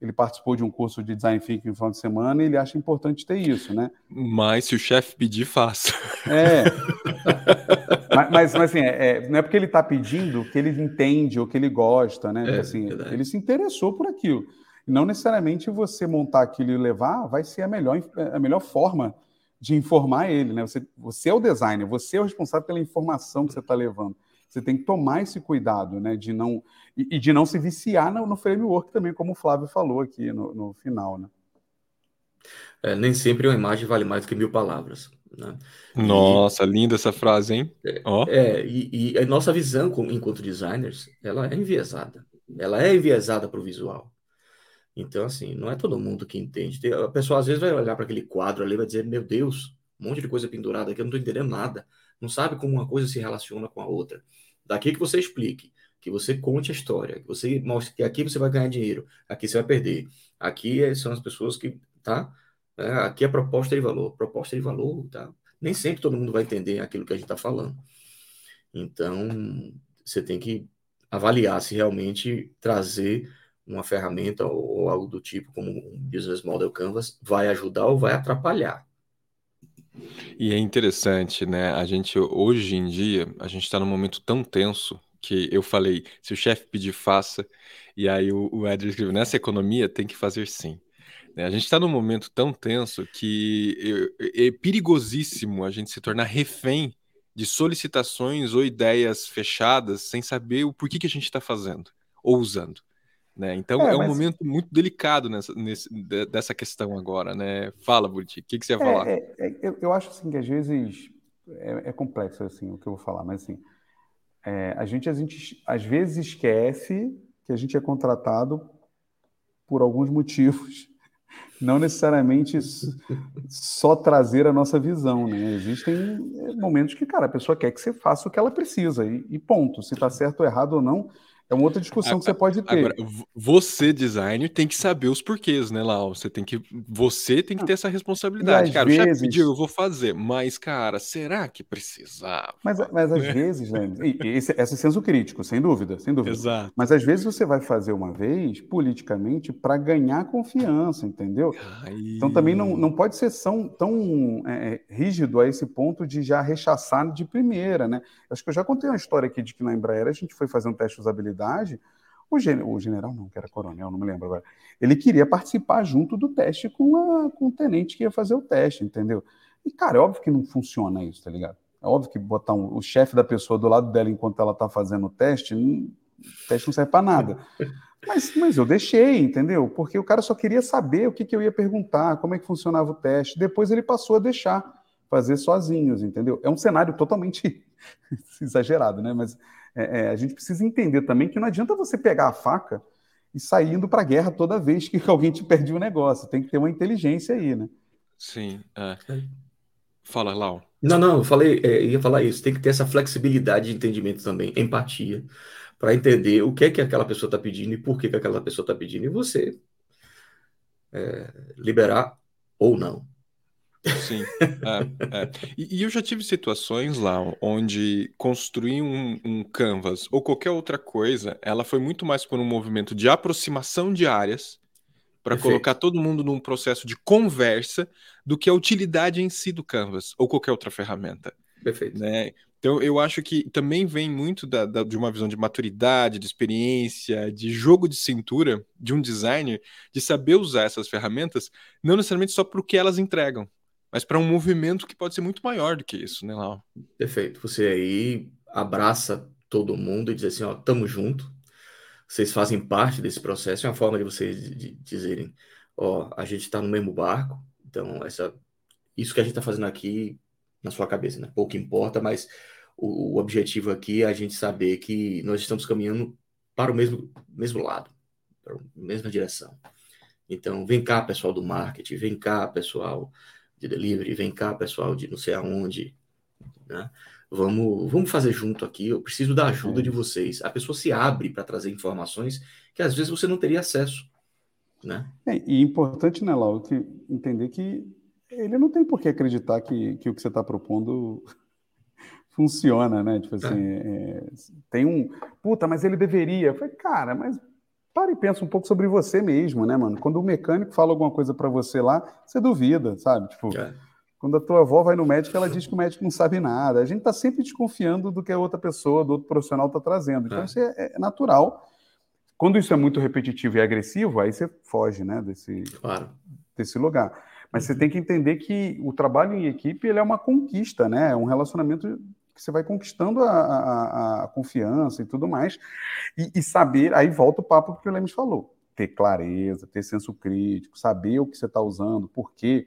ele participou de um curso de design thinking no final de semana e ele acha importante ter isso, né? Mas se o chefe pedir, faça. É. <laughs> mas, mas, mas, assim, é, é, não é porque ele está pedindo que ele entende ou que ele gosta, né? É, assim, ele se interessou por aquilo. Não necessariamente você montar aquilo e levar vai ser a melhor, a melhor forma de informar ele, né? Você, você é o designer, você é o responsável pela informação que você está levando. Você tem que tomar esse cuidado, né? De não e, e de não se viciar no, no, framework também, como o Flávio falou aqui no, no final, né? É, nem sempre uma imagem vale mais do que mil palavras. Né? Nossa, e, linda essa frase, hein? É, oh. é e, e, a nossa visão enquanto designers, ela é enviesada. Ela é enviesada para o visual. Então, assim, não é todo mundo que entende. A pessoa às vezes vai olhar para aquele quadro ali e vai dizer: Meu Deus, um monte de coisa pendurada aqui, eu não estou entendendo nada. Não sabe como uma coisa se relaciona com a outra. Daqui que você explique, que você conte a história, que você mostre que aqui você vai ganhar dinheiro, aqui você vai perder. Aqui é, são as pessoas que, tá? É, aqui é proposta de valor, proposta de valor, tá? Nem sempre todo mundo vai entender aquilo que a gente está falando. Então, você tem que avaliar se realmente trazer uma ferramenta ou algo do tipo como um Business Model Canvas vai ajudar ou vai atrapalhar. E é interessante, né? A gente hoje em dia, a gente está num momento tão tenso que eu falei, se o chefe pedir, faça. E aí o, o Eder escreveu, nessa economia tem que fazer sim. Né? A gente está num momento tão tenso que é, é perigosíssimo a gente se tornar refém de solicitações ou ideias fechadas sem saber o porquê que a gente está fazendo ou usando. Né? Então é, é um mas... momento muito delicado nessa, nesse, dessa questão agora, né? Fala, Burti, o que, que, você ia é, falar? É, é, eu, eu, acho assim que às vezes é, é, complexo assim o que eu vou falar, mas assim a gente, a gente às vezes esquece que a gente é contratado por alguns motivos, <laughs> não necessariamente só trazer a nossa visão, né? Existem momentos que, cara, a pessoa quer que você faça o que ela precisa e, e ponto. Se está certo ou errado ou não, é uma outra discussão que você pode ter. Agora, você, designer, tem que saber os porquês, né, Lau? Você tem que, você tem que ter essa responsabilidade. Cara, vezes... o chefe pediu, eu vou fazer. Mas, cara, será que precisava? Mas, mas às <laughs> vezes, né? Esse, esse senso crítico, sem dúvida, sem dúvida. Exato. Mas às vezes você vai fazer uma vez, politicamente, para ganhar confiança, entendeu? Ai... Então também não, não pode ser tão, tão é, é, rígido a esse ponto de já rechaçar de primeira, né? Acho que eu já contei uma história aqui de que na Embraer a gente foi fazer um teste de usabilidade o, gen o general não, que era coronel, não me lembro agora, ele queria participar junto do teste com, a, com o tenente que ia fazer o teste, entendeu? E, cara, é óbvio que não funciona isso, tá ligado? É óbvio que botar um, o chefe da pessoa do lado dela enquanto ela tá fazendo o teste, não, o teste não serve para nada. <laughs> Mas, mas eu deixei, entendeu? Porque o cara só queria saber o que, que eu ia perguntar, como é que funcionava o teste. Depois ele passou a deixar fazer sozinhos, entendeu? É um cenário totalmente <laughs> exagerado, né? Mas é, é, a gente precisa entender também que não adianta você pegar a faca e sair indo para a guerra toda vez que <laughs> alguém te perde o um negócio. Tem que ter uma inteligência aí, né? Sim. É. Fala, Lau. Não, não, eu falei, é, ia falar isso. Tem que ter essa flexibilidade de entendimento também, empatia, para entender o que é que aquela pessoa está pedindo e por que, que aquela pessoa está pedindo, e você é, liberar ou não. Sim. <laughs> É, é. E, e, eu já tive situações lá onde construir um, um, canvas ou qualquer outra coisa, ela foi muito mais por um movimento de aproximação de áreas para colocar todo mundo num processo de conversa do que a utilidade em si do Canvas ou qualquer outra ferramenta. Perfeito. Né? Então, eu acho que também vem muito da, da, de uma visão de maturidade, de experiência, de jogo de cintura de um designer, de saber usar essas ferramentas, não necessariamente só para o que elas entregam, mas para um movimento que pode ser muito maior do que isso, né, Lau? Perfeito. Você aí abraça todo mundo e diz assim, ó, tamo junto, vocês fazem parte desse processo, é uma forma de vocês dizerem, ó, a gente está no mesmo barco, então essa, isso que a gente está fazendo aqui na sua cabeça, né? Pouco importa, mas o, o, objetivo aqui é a gente saber que nós estamos caminhando para o mesmo, mesmo lado, para a mesma direção. Então, vem cá, pessoal do marketing, vem cá, pessoal de delivery, vem cá, pessoal de não sei aonde, né? Vamos, vamos fazer junto aqui. Eu preciso da ajuda de vocês. A pessoa se abre para trazer informações que às vezes você não teria acesso. Né? É, e importante, né, Lau, que entender que ele não tem por que acreditar que, que o que você está propondo <laughs> funciona, né? Tipo assim, é. É, tem um. Puta, mas ele deveria. Eu falei, cara, mas para e pensa um pouco sobre você mesmo, né, mano? Quando o mecânico fala alguma coisa para você lá, você duvida, sabe? Tipo. É quando a tua avó vai no médico, ela diz que o médico não sabe nada. A gente está sempre desconfiando do que a outra pessoa, do outro profissional está trazendo. Então, é. isso é, é, natural. Quando isso é muito repetitivo e agressivo, aí você foge né, desse, claro. desse lugar. Mas você uhum. tem que entender que o trabalho em equipe ele é uma conquista, né? É um relacionamento que você vai conquistando a, a, a confiança e tudo mais. E, e, saber, aí volta o papo que o Lemes falou. Ter clareza, ter senso crítico, saber o que você está usando, por quê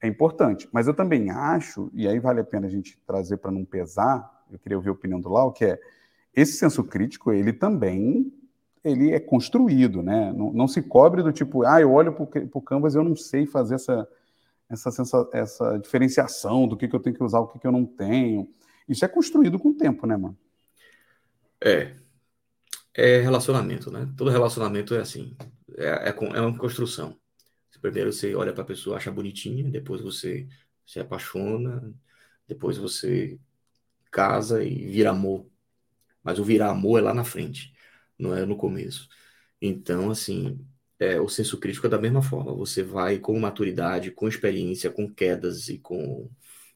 é importante. Mas eu também acho, e aí vale a pena a gente trazer para não pesar, eu queria ouvir a opinião do Lau, que é esse senso crítico, ele também ele é construído, né? Não, não se cobre do tipo, ah, eu olho para o Canvas e eu não sei fazer essa, essa, essa, essa diferenciação do que, que eu tenho que usar, o que, que eu não tenho. Isso é construído com o tempo, né, mano? É. É relacionamento, né? Todo relacionamento é assim. É, é, é uma construção. Primeiro você olha para a pessoa, acha bonitinha, depois você se apaixona, depois você casa e vira amor. Mas o virar amor é lá na frente, não é no começo. Então, assim, é, o senso crítico é da mesma forma. Você vai com maturidade, com experiência, com quedas e com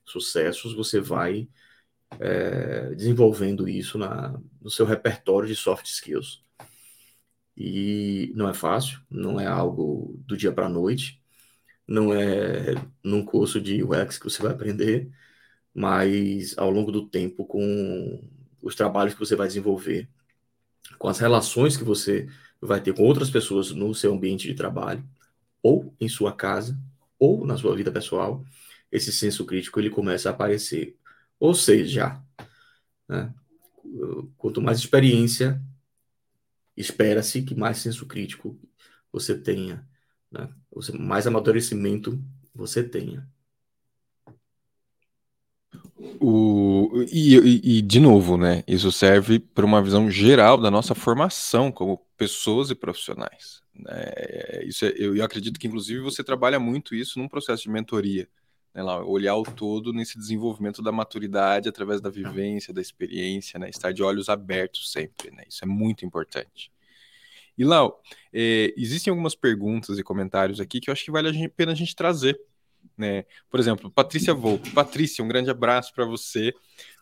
sucessos, você vai é, desenvolvendo isso na, no seu repertório de soft skills. E não é fácil, não é algo do dia para a noite, não é num curso de UX que você vai aprender, mas ao longo do tempo, com os trabalhos que você vai desenvolver, com as relações que você vai ter com outras pessoas no seu ambiente de trabalho, ou em sua casa, ou na sua vida pessoal, esse senso crítico ele começa a aparecer. Ou seja, né, quanto mais experiência espera-se que mais senso crítico você tenha, né? mais amadurecimento você tenha. O, e, e, de novo, né? Isso serve para uma visão geral da nossa formação como pessoas e profissionais. Né? Isso é, eu, eu, acredito que, inclusive, você trabalha muito isso num processo de mentoria. Né? Lá, olhar o todo nesse desenvolvimento da maturidade através da vivência, da experiência, né? estar de olhos abertos sempre. Né? Isso é muito importante. E Lau, é, existem algumas perguntas e comentários aqui que eu acho que vale a pena a gente trazer. Né? Por exemplo, Patrícia Volpe. Patrícia, um grande abraço para você.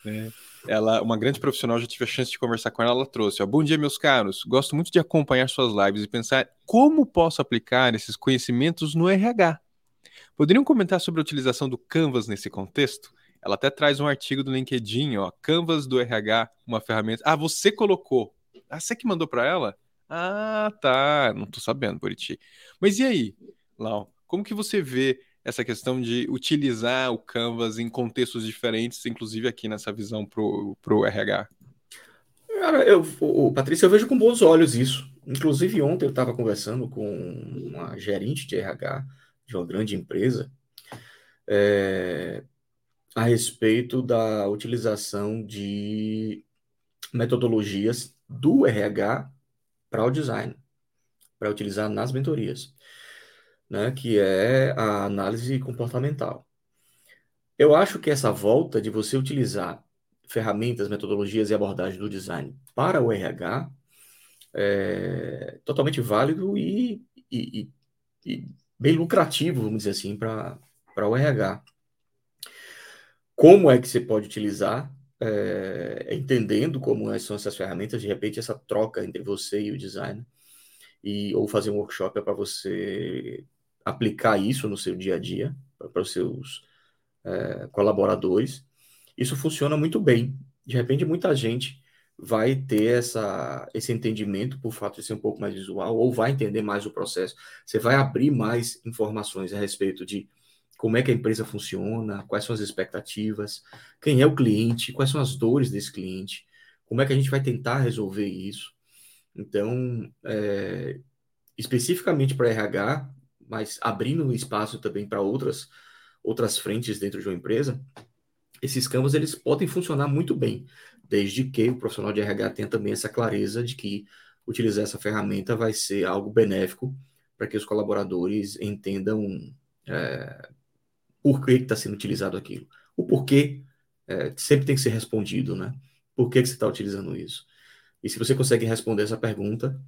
Né? Ela, uma grande profissional, já tive a chance de conversar com ela. Ela trouxe: ó, Bom dia, meus caros. Gosto muito de acompanhar suas lives e pensar como posso aplicar esses conhecimentos no RH. Poderiam comentar sobre a utilização do Canvas nesse contexto? Ela até traz um artigo do LinkedIn, ó, Canvas do RH, uma ferramenta. Ah, você colocou. Ah, você que mandou para ela? Ah, tá. Não tô sabendo, Buriti. Mas e aí, Lau? Como que você vê essa questão de utilizar o Canvas em contextos diferentes, inclusive aqui nessa visão pro, pro RH? Cara, eu, o, Patrícia, eu vejo com bons olhos isso. Inclusive, ontem eu estava conversando com uma gerente de RH de uma grande empresa. É, a respeito da utilização de metodologias do RH para o design, para utilizar nas mentorias, né, que é a análise comportamental. Eu acho que essa volta de você utilizar ferramentas, metodologias e abordagem do design para o RH é totalmente válido e, e, e bem lucrativo, vamos dizer assim, para o RH. Como é que você pode utilizar? É, entendendo como são essas ferramentas, de repente essa troca entre você e o designer, e, ou fazer um workshop é para você aplicar isso no seu dia a dia, para os seus é, colaboradores. Isso funciona muito bem. De repente, muita gente vai ter essa, esse entendimento por fato de ser um pouco mais visual, ou vai entender mais o processo. Você vai abrir mais informações a respeito de como é que a empresa funciona, quais são as expectativas, quem é o cliente, quais são as dores desse cliente, como é que a gente vai tentar resolver isso. Então, é, especificamente para RH, mas abrindo espaço também para outras outras frentes dentro de uma empresa, esses canvas eles podem funcionar muito bem, desde que o profissional de RH tenha também essa clareza de que utilizar essa ferramenta vai ser algo benéfico para que os colaboradores entendam é, por que está sendo utilizado aquilo. O porquê é, sempre tem que ser respondido, né? Por que, que você está utilizando isso? E se você consegue responder essa pergunta,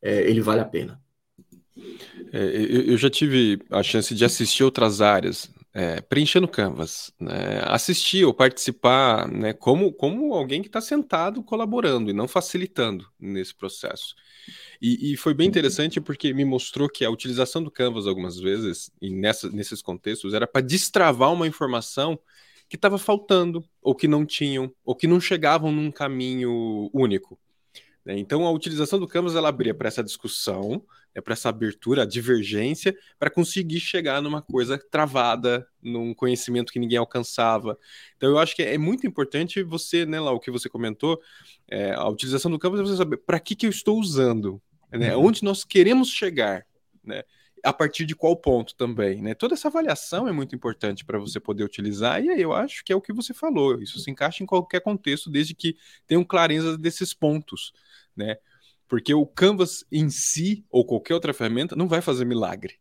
é, ele vale a pena. É, eu, já tive a chance de assistir outras áreas é, preenchendo canvas, né? assistir ou participar né? como, como alguém que está sentado colaborando e não facilitando nesse processo. E, e, foi bem interessante porque me mostrou que a utilização do Canvas algumas vezes, e nessa, nesses contextos, era para destravar uma informação que estava faltando, ou que não tinham, ou que não chegavam num caminho único. Né? Então, a utilização do Canvas ela abria para essa discussão, né, para essa abertura, a divergência, para conseguir chegar numa coisa travada, num conhecimento que ninguém alcançava. Então, eu acho que é muito importante você, né, lá, o que você comentou, é, a utilização do Canvas é você saber para que, que eu estou usando, né? Uhum. onde nós queremos chegar, né? a partir de qual ponto também, né? Toda essa avaliação é muito importante para você poder utilizar, e aí eu acho que é o que você falou, isso se encaixa em qualquer contexto, desde que tenham clareza desses pontos né? Porque o Canvas em si, ou qualquer outra ferramenta, não vai fazer milagre.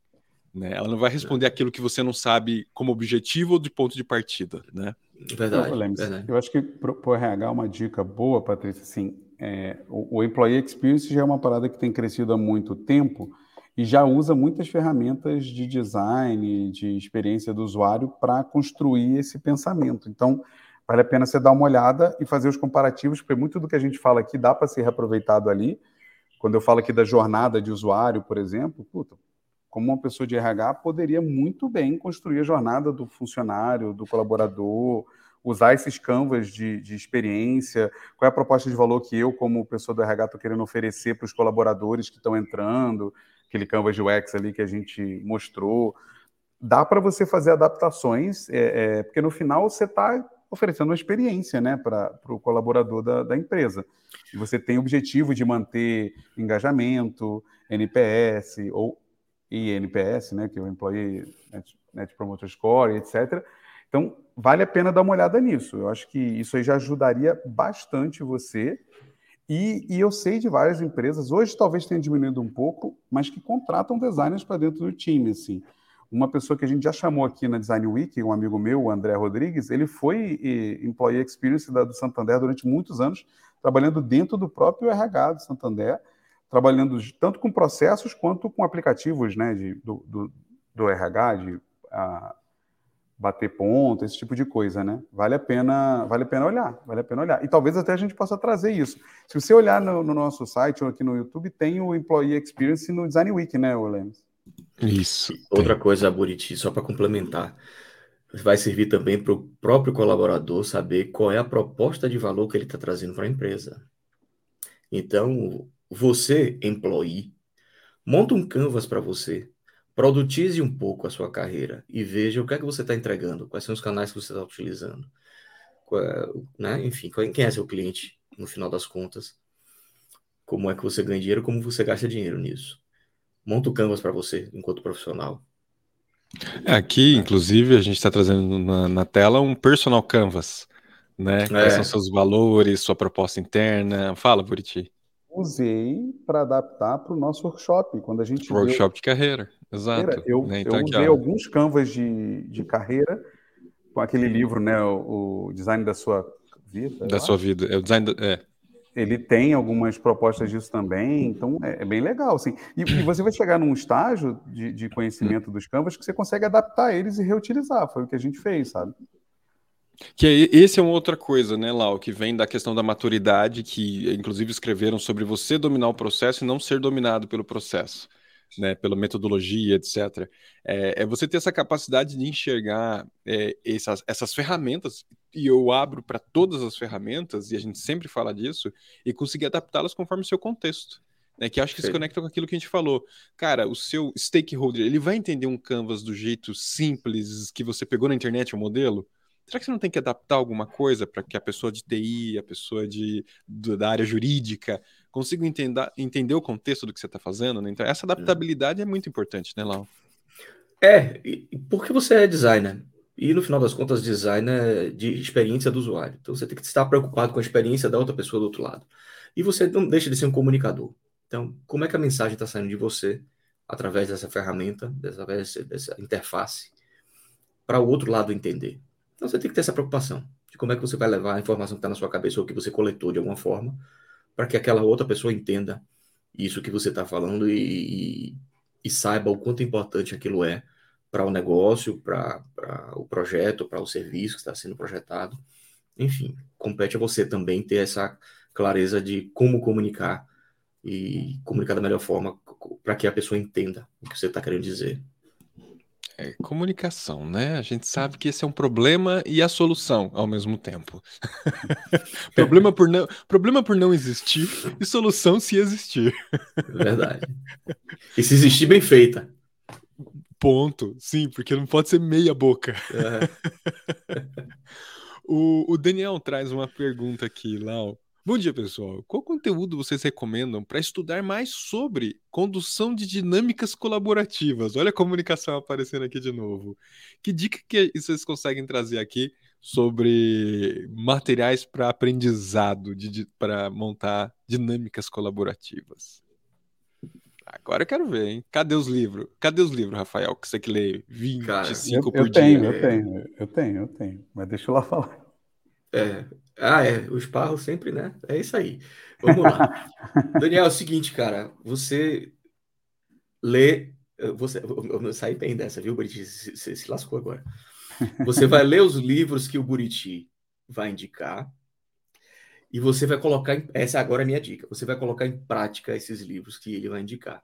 Né? Ela não vai responder é. aquilo que você não sabe como objetivo ou de ponto de partida, né? Verdade, eu, verdade. eu acho que para o RH uma dica boa, Patrícia, assim, é, o, o Employee Experience já é uma parada que tem crescido há muito tempo e já usa muitas ferramentas de design, de experiência do usuário para construir esse pensamento. Então, Vale a pena você dar uma olhada e fazer os comparativos, porque muito do que a gente fala aqui dá para ser reaproveitado ali. Quando eu falo aqui da jornada de usuário, por exemplo, puta, como uma pessoa de RH poderia muito bem construir a jornada do funcionário, do colaborador, usar esses canvas de, de experiência, qual é a proposta de valor que eu, como pessoa do RH, estou querendo oferecer para os colaboradores que estão entrando, aquele canvas de UX ali que a gente mostrou. Dá para você fazer adaptações, é, é, porque no final você está oferecendo uma experiência né, para o colaborador da, da, empresa. E você tem o objetivo de manter engajamento, NPS ou INPS, né, que é o Employee Net, Net Promoter Score, etc. Então, vale a pena dar uma olhada nisso. Eu acho que isso aí já ajudaria bastante você. E, e, eu sei de várias empresas, hoje talvez tenha diminuído um pouco, mas que contratam designers para dentro do time, assim. Uma pessoa que a gente já chamou aqui na Design Week, um amigo meu, o André Rodrigues, ele foi Employee Experience da, do Santander durante muitos anos, trabalhando dentro do próprio RH do Santander, trabalhando tanto com processos quanto com aplicativos né, de, do, do, do RH, de a, bater ponto, esse tipo de coisa, né? Vale a pena, vale a pena olhar, vale a pena olhar. E talvez até a gente possa trazer isso. Se você olhar no, no nosso site ou aqui no YouTube, tem o Employee Experience no Design Week, né, Lemos? Isso. Outra tem. coisa, Buriti, só para complementar, vai servir também para o próprio colaborador saber qual é a proposta de valor que ele está trazendo para a empresa. Então, você, employee, monta um canvas para você, produtize um pouco a sua carreira e veja o que é que você está entregando, quais são os canais que você está utilizando, é, né? enfim, quem é seu cliente no final das contas, como é que você ganha dinheiro, como você gasta dinheiro nisso monta o canvas para você enquanto profissional. É, aqui, inclusive, a gente está trazendo na, na, tela um personal canvas, né? É. Quais são seus valores, sua proposta interna? Fala, Buriti. Usei para adaptar para o nosso workshop. Quando a gente workshop de carreira, exato. Eu, né? então, eu usei aqui, alguns canvas de, de carreira com aquele livro, né? O, o design da sua vida. Da sua vida, é o design. Da, é ele tem algumas propostas disso também, então é, é bem legal. Assim. E, e, você vai chegar num estágio de, de conhecimento dos canvas que você consegue adaptar eles e reutilizar. Foi o que a gente fez, sabe? Que é, esse é uma outra coisa, né, Lau, que vem da questão da maturidade, que inclusive escreveram sobre você dominar o processo e não ser dominado pelo processo, né, pela metodologia, etc. É, é você ter essa capacidade de enxergar é, essas, essas ferramentas e eu abro para todas as ferramentas, e a gente sempre fala disso, e conseguir adaptá-las conforme o seu contexto. Né, que acho que se conecta com aquilo que a gente falou. Cara, o seu stakeholder, ele vai entender um canvas do jeito simples que você pegou na internet o modelo? Será que você não tem que adaptar alguma coisa para que a pessoa de TI, a pessoa de, do, da área jurídica, consiga entender, entender o contexto do que você está fazendo? Né? Então, essa adaptabilidade é muito importante, né, Lau? É, porque você é designer. E no final das contas, design é de experiência do usuário. Então você tem que estar preocupado com a experiência da outra pessoa do outro lado. E você não deixa de ser um comunicador. Então, como é que a mensagem está saindo de você através dessa ferramenta, dessa interface, para o outro lado entender? Então você tem que ter essa preocupação de como é que você vai levar a informação que está na sua cabeça ou que você coletou de alguma forma, para que aquela outra pessoa entenda isso que você está falando e, e, e saiba o quanto importante aquilo é para o negócio, para o projeto, para o serviço que está sendo projetado. Enfim, compete a você também ter essa clareza de como comunicar e comunicar da melhor forma para que a pessoa entenda o que você está querendo dizer. É, comunicação, né? A gente sabe que esse é um problema e a solução ao mesmo tempo. <laughs> problema, por não, problema por não existir e solução se existir. Verdade. E se existir, bem feita. Ponto. Sim, porque não pode ser meia boca. É. <laughs> o, o, Daniel traz uma pergunta aqui, Lau. Bom dia, pessoal. Qual conteúdo vocês recomendam para estudar mais sobre condução de dinâmicas colaborativas? Olha a comunicação aparecendo aqui de novo. Que dica que vocês conseguem trazer aqui sobre materiais para aprendizado, para montar dinâmicas colaborativas? Agora eu quero ver, hein? Cadê os livros? Cadê os livros, Rafael, que você que lê 25 Cara, eu, por eu dia? Tenho, eu tenho, eu tenho, eu tenho. Mas deixa eu lá falar. É. Ah, é. O esparro sempre, né? É isso aí. Vamos lá. <laughs> Daniel, é o seguinte, cara. Você lê. Você, eu saí bem dessa, viu, Buriti? Você se lascou agora. Você vai <laughs> ler os livros que o Buriti vai indicar e você vai colocar, em, essa agora é a minha dica, você vai colocar em prática esses livros que ele vai indicar.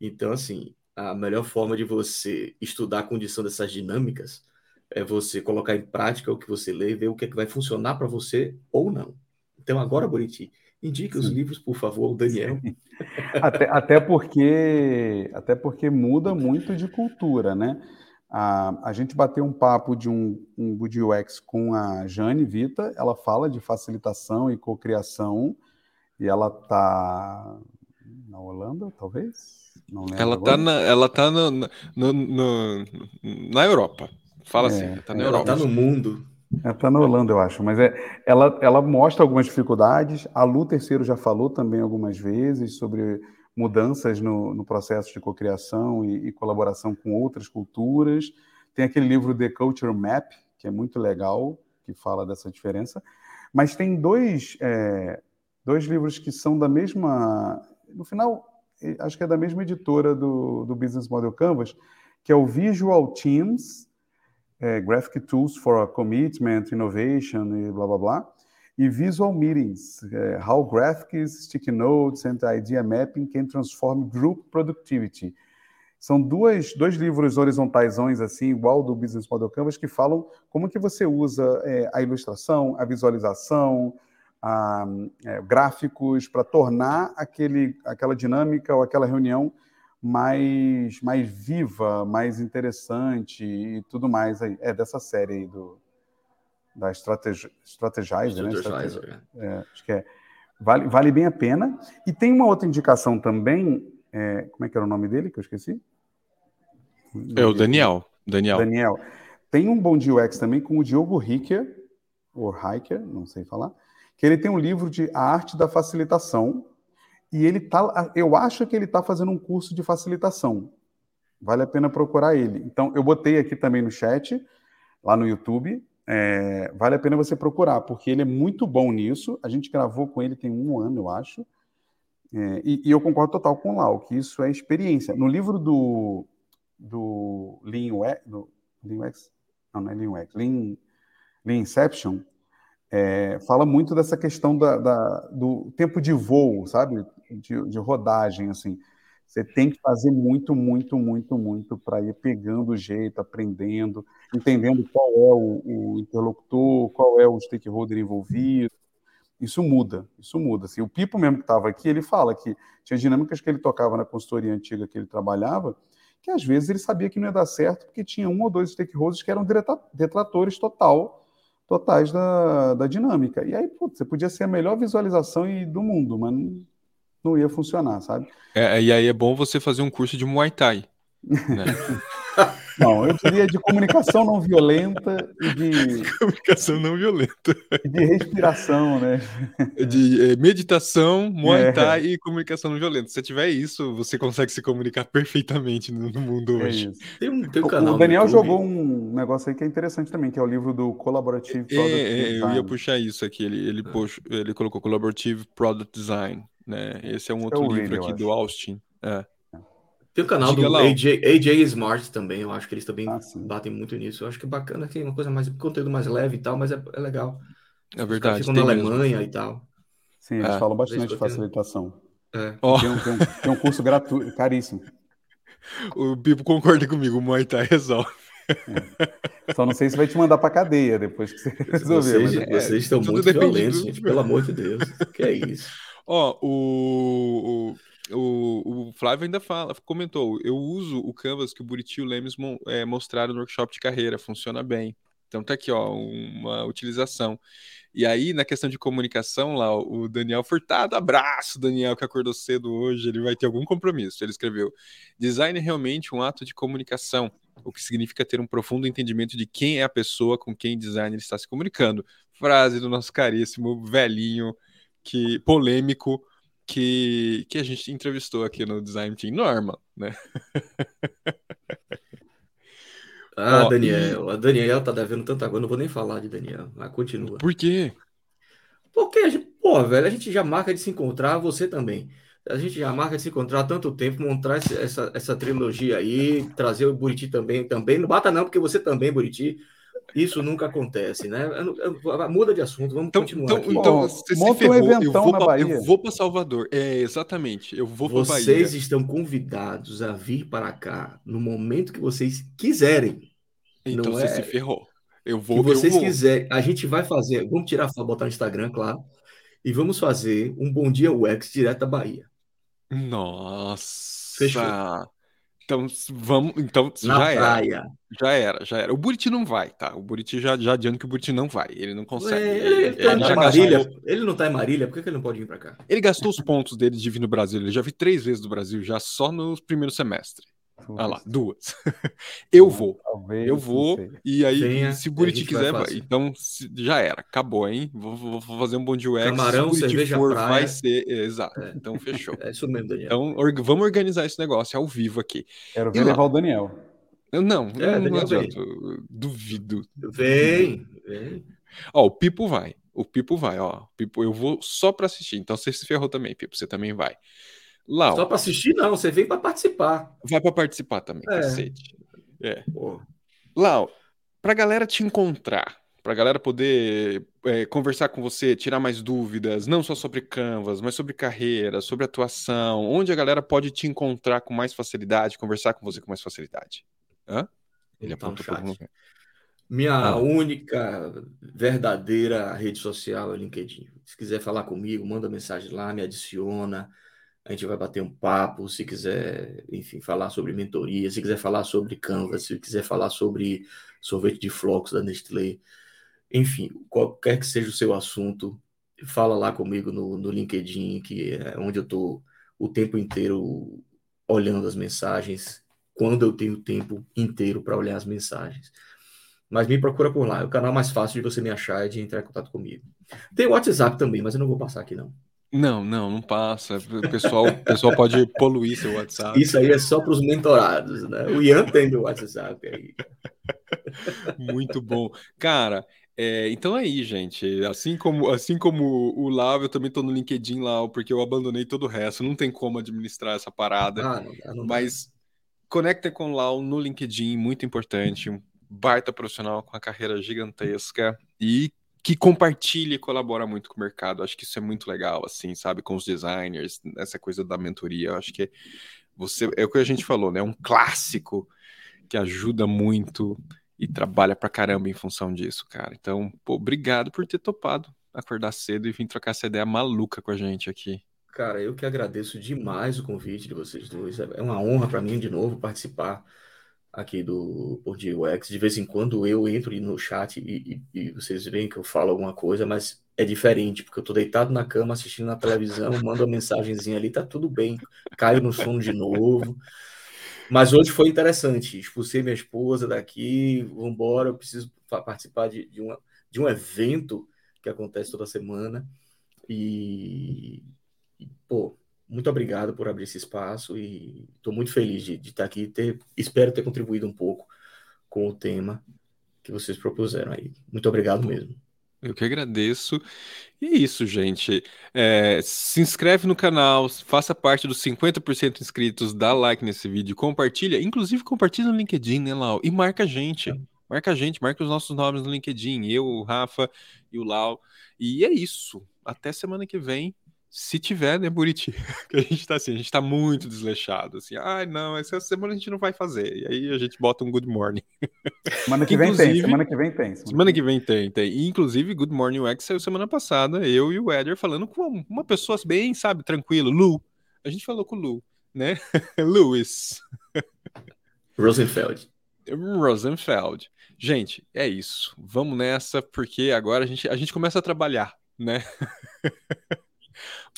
Então, assim, a melhor forma de você estudar a condição dessas dinâmicas é você colocar em prática o que você lê e ver o que, é que vai funcionar para você ou não. Então, agora, Buriti, indique os livros, por favor, Daniel. <laughs> Até, até, porque, até porque muda muito de cultura, né? A, a gente bateu um papo de um, um Good UX com a Jane Vita, ela fala de facilitação e cocriação, e ela está na Holanda, talvez? ela está na, ela tá no, no, no, na Europa. Fala assim, é, tá na Europa. Ela está no mundo. Ela está na Holanda, eu acho, mas é, ela, ela mostra algumas dificuldades. A Lu Terceiro já falou também algumas vezes sobre mudanças no, no processo de cocriação e, e colaboração com outras culturas. Tem aquele livro The Culture Map, que é muito legal, que fala dessa diferença. Mas tem dois, é, dois livros que são da mesma. No final, acho que é da mesma editora do, do Business Model Canvas, que é o Visual Teams, é, Graphic Tools for Commitment, Innovation e blá blá blá e Visual Meetings, é, How Graphics, Sticky Notes and Idea Mapping Can Transform Group Productivity. São duas, dois livros horizontaisões, assim, igual do Business Model Canvas, que falam como que você usa é, a ilustração, a visualização, a, é, gráficos para tornar aquele, aquela dinâmica ou aquela reunião mais, mais viva, mais interessante e tudo mais. Aí. É dessa série aí do, da Strategi Strategizer, né? Strategizer, é. é, acho que é. Vale, vale bem a pena. E tem uma outra indicação também, é, como é que era o nome dele que eu esqueci? É o Daniel. Daniel. Daniel. Tem um bom de UX também com o Diogo Ricker, ou Hiker, não sei falar, que ele tem um livro de A Arte da Facilitação, e ele tá, eu acho que ele está fazendo um curso de facilitação. Vale a pena procurar ele. Então, eu botei aqui também no chat, lá no YouTube. É, vale a pena você procurar, porque ele é muito bom nisso. A gente gravou com ele tem um ano, eu acho. É, e, e, eu concordo total com o Lau, que isso é experiência. No livro do, do Lean do Lean não, não é Lean UX, Lean, Lean Inception, é, fala muito dessa questão da, da, do tempo de voo, sabe? De, de, rodagem, assim. Você tem que fazer muito, muito, muito, muito para ir pegando o jeito, aprendendo, entendendo qual é o, o, interlocutor, qual é o stakeholder envolvido. Isso muda, isso muda. Assim, o Pipo mesmo que estava aqui, ele fala que tinha dinâmicas que ele tocava na consultoria antiga que ele trabalhava, que às vezes ele sabia que não ia dar certo porque tinha um ou dois stakeholders que eram detratores total totais da, da dinâmica. E aí, putz, você podia ser a melhor visualização do mundo, mas não, ia funcionar, sabe? É, e aí é bom você fazer um curso de Muay Thai. Né? <laughs> Não, eu diria de comunicação não violenta e de. <laughs> Comunicação não violenta. E de respiração, né? De é, meditação, Muay é. Thai é. e comunicação não violenta. Se tiver isso, você consegue se comunicar perfeitamente no, no mundo é hoje. Tem um, tem um canal o Daniel jogou um negócio aí que é interessante também, que é o livro do Collaborative Product é, Design. Eu ia puxar isso aqui. Ele, ele, puxou, ele colocou Collaborative Product Design. Né? Esse é um outro livro aqui do Austin. É. Tem o canal Diga do AJ, AJ, Smart também, eu acho que eles também ah, batem muito nisso. Eu acho que é bacana, que é uma coisa mais, conteúdo mais leve e tal, mas é, é legal. É verdade. Ficam na Alemanha mesmo. e tal. Sim, eles é. falam bastante de facilitação. É. <laughs> Oh. Tem, um, tem, um, tem, um, curso gratuito, caríssimo. <laughs> O Pipo concorda comigo, o Muay Thai resolve. É. Só não sei se vai te mandar para cadeia depois que você resolver. Vocês, mas... vocês estão muito violentos, do... gente, pelo amor de Deus. que é isso? Ó, o, o o, o Flávio ainda fala, comentou, eu uso o Canvas que o Buriti e o Lemes é, mostraram no workshop de carreira, funciona bem. Então tá aqui, ó, uma utilização. E aí, na questão de comunicação, lá, o Daniel Furtado, abraço, Daniel, que acordou cedo hoje, ele vai ter algum compromisso. Ele escreveu: design é realmente um ato de comunicação, o que significa ter um profundo entendimento de quem é a pessoa com quem designer está se comunicando. Frase do nosso caríssimo velhinho, que polêmico, que, que a gente entrevistou aqui no Design Team Norma, né? <laughs> Ah, Ó, Daniel. A Daniel tá devendo tanta coisa, não vou nem falar de Daniel. Mas continua. Por quê? Porque, a gente, pô, velho, a gente já marca de se encontrar, você também. A gente já marca de se encontrar há tanto tempo, montar essa, essa trilogia aí, trazer o Buriti também. Também não bata, não, porque você também, Buriti. Isso nunca acontece, né? Muda de assunto, vamos então, continuar. Então, aqui. então você se ferrou, um eu, vou pra, eu vou para Salvador. É, exatamente, eu vou para Bahia. Vocês estão convidados a vir para cá no momento que vocês quiserem. Então Não você é... se ferrou. Eu vou. Se vocês quiserem, a gente vai fazer. Vamos tirar a foto, botar no Instagram, claro. E vamos fazer um Bom Dia UX direto da Bahia. Nossa. Fechou. Então, vamos. Então, Na já praia. era. Já era, já era. O Buriti não vai, tá? O Buriti já, já adianta que o Buriti não vai. Ele não consegue. Ué, ele, ele, tá ele, Marília, gastou... ele não tá em Marília, por que, que ele não pode vir para cá? Ele gastou os pontos dele de vir no Brasil. Ele já vi três vezes no Brasil, já só no primeiro semestre. Ah lá, duas. <laughs> eu vou. Talvez, eu vou. E aí, Venha, se o Buriti quiser, vai Então, se, já era. Acabou, hein? Vou, vou, fazer um bom de UX. Camarão, se o cerveja for, praia. vai ser. Exato. É. Então, fechou. <laughs> É isso mesmo, Daniel. Então, or... vamos organizar esse negócio ao vivo aqui. Quero ver levar o Daniel. Eu, não, é, não, não adianta. Duvido. Vem, vem. Ó, o Pipo vai. O Pipo vai, ó. Pipo, eu vou só para assistir. Então, você se ferrou também, Pipo. Você também vai. Lau. Só para assistir, não, você vem para participar. Vai para participar também, é. cacete. É. Lau, para galera te encontrar, para galera poder é, conversar com você, tirar mais dúvidas, não só sobre Canvas, mas sobre carreira, sobre atuação, onde a galera pode te encontrar com mais facilidade, conversar com você com mais facilidade. Hã? Ele então, apontou para Minha ah. única verdadeira rede social é o LinkedIn. Se quiser falar comigo, manda mensagem lá, me adiciona a gente vai bater um papo, se quiser, enfim, falar sobre mentoria, se quiser falar sobre Canvas, se quiser falar sobre sorvete de flocos da Nestlé, enfim, qualquer que seja o seu assunto, fala lá comigo no, no LinkedIn, que é onde eu estou o tempo inteiro olhando as mensagens quando eu tenho tempo inteiro para olhar as mensagens. Mas me procura por lá. É o canal mais fácil de você me achar é de entrar em contato comigo. Tem o WhatsApp também, mas eu não vou passar aqui, não. Não, não, não passa. O pessoal, o pessoal pode poluir seu WhatsApp. Isso aí é só para os mentorados, né? O Ian tem meu WhatsApp aí. Muito bom. Cara, é, então é aí, gente. Assim como, assim como o Lau, eu também estou no LinkedIn lá, porque eu abandonei todo o resto. Não tem como administrar essa parada. Ah, não não mas conectem com o Lau no LinkedIn, muito importante. Um baita profissional com uma carreira gigantesca e que compartilha e colabora muito com o mercado. Acho que isso é muito legal, assim, sabe, com os designers, essa coisa da mentoria. Acho que você é o que a gente falou, né? É um clássico que ajuda muito e trabalha pra caramba em função disso, cara. Então, pô, obrigado por ter topado acordar cedo e vir trocar essa ideia maluca com a gente aqui. Cara, eu que agradeço demais o convite de vocês dois. É uma honra para mim de novo participar aqui do Por Dia UX. De vez em quando eu entro no chat e, e, e, vocês veem que eu falo alguma coisa, mas é diferente, porque eu tô deitado na cama assistindo na televisão, mando uma mensagenzinha ali, tá tudo bem, caio no sono de novo. Mas hoje foi interessante. Expulsei minha esposa daqui, vambora, eu preciso participar de, de, uma, de um evento que acontece toda semana. E, e pô, muito obrigado por abrir esse espaço e estou muito feliz de, de estar aqui. Ter, espero ter contribuído um pouco com o tema que vocês propuseram aí. Muito obrigado mesmo. Eu que agradeço. E é isso, gente. É, se inscreve no canal, faça parte dos 50% inscritos, dá like nesse vídeo, compartilha, inclusive compartilha no LinkedIn, né, Lau? E marca a gente. É. Marca a gente, marca os nossos nomes no LinkedIn, eu, o Rafa e o Lau. E é isso. Até semana que vem. Se tiver, né, Buriti? <laughs> Porque a gente tá assim, a gente tá muito desleixado, assim, ah, não, essa semana a gente não vai fazer. E aí a gente bota um good morning. Semana <laughs> que vem tem, semana que vem tem. Semana, semana que vem tem, tem. E, inclusive, Good Morning UX saiu semana passada, eu e o Eder falando com uma pessoa bem, sabe, tranquilo, Lu. A gente falou com o Lu, né? <laughs> Lewis. Rosenfeld. Rosenfeld. Gente, é isso. Vamos nessa, porque agora a gente, a gente começa a trabalhar, né?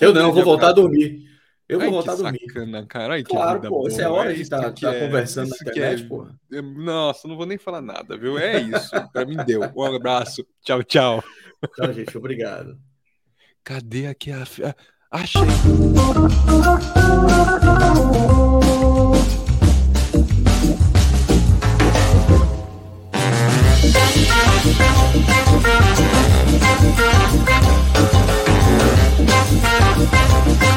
Eu não, vou voltar a dormir. Eu vou Ai, voltar a dormir. Sacana, cara. Ai, claro, pô, isso é hora de estar tá, tá é, conversando na internet, é... pô. Nossa, não vou nem falar nada, viu? É isso. pra mim deu. Um abraço. Tchau, tchau. Tchau, gente. Obrigado. Cadê aqui a. Achei. Música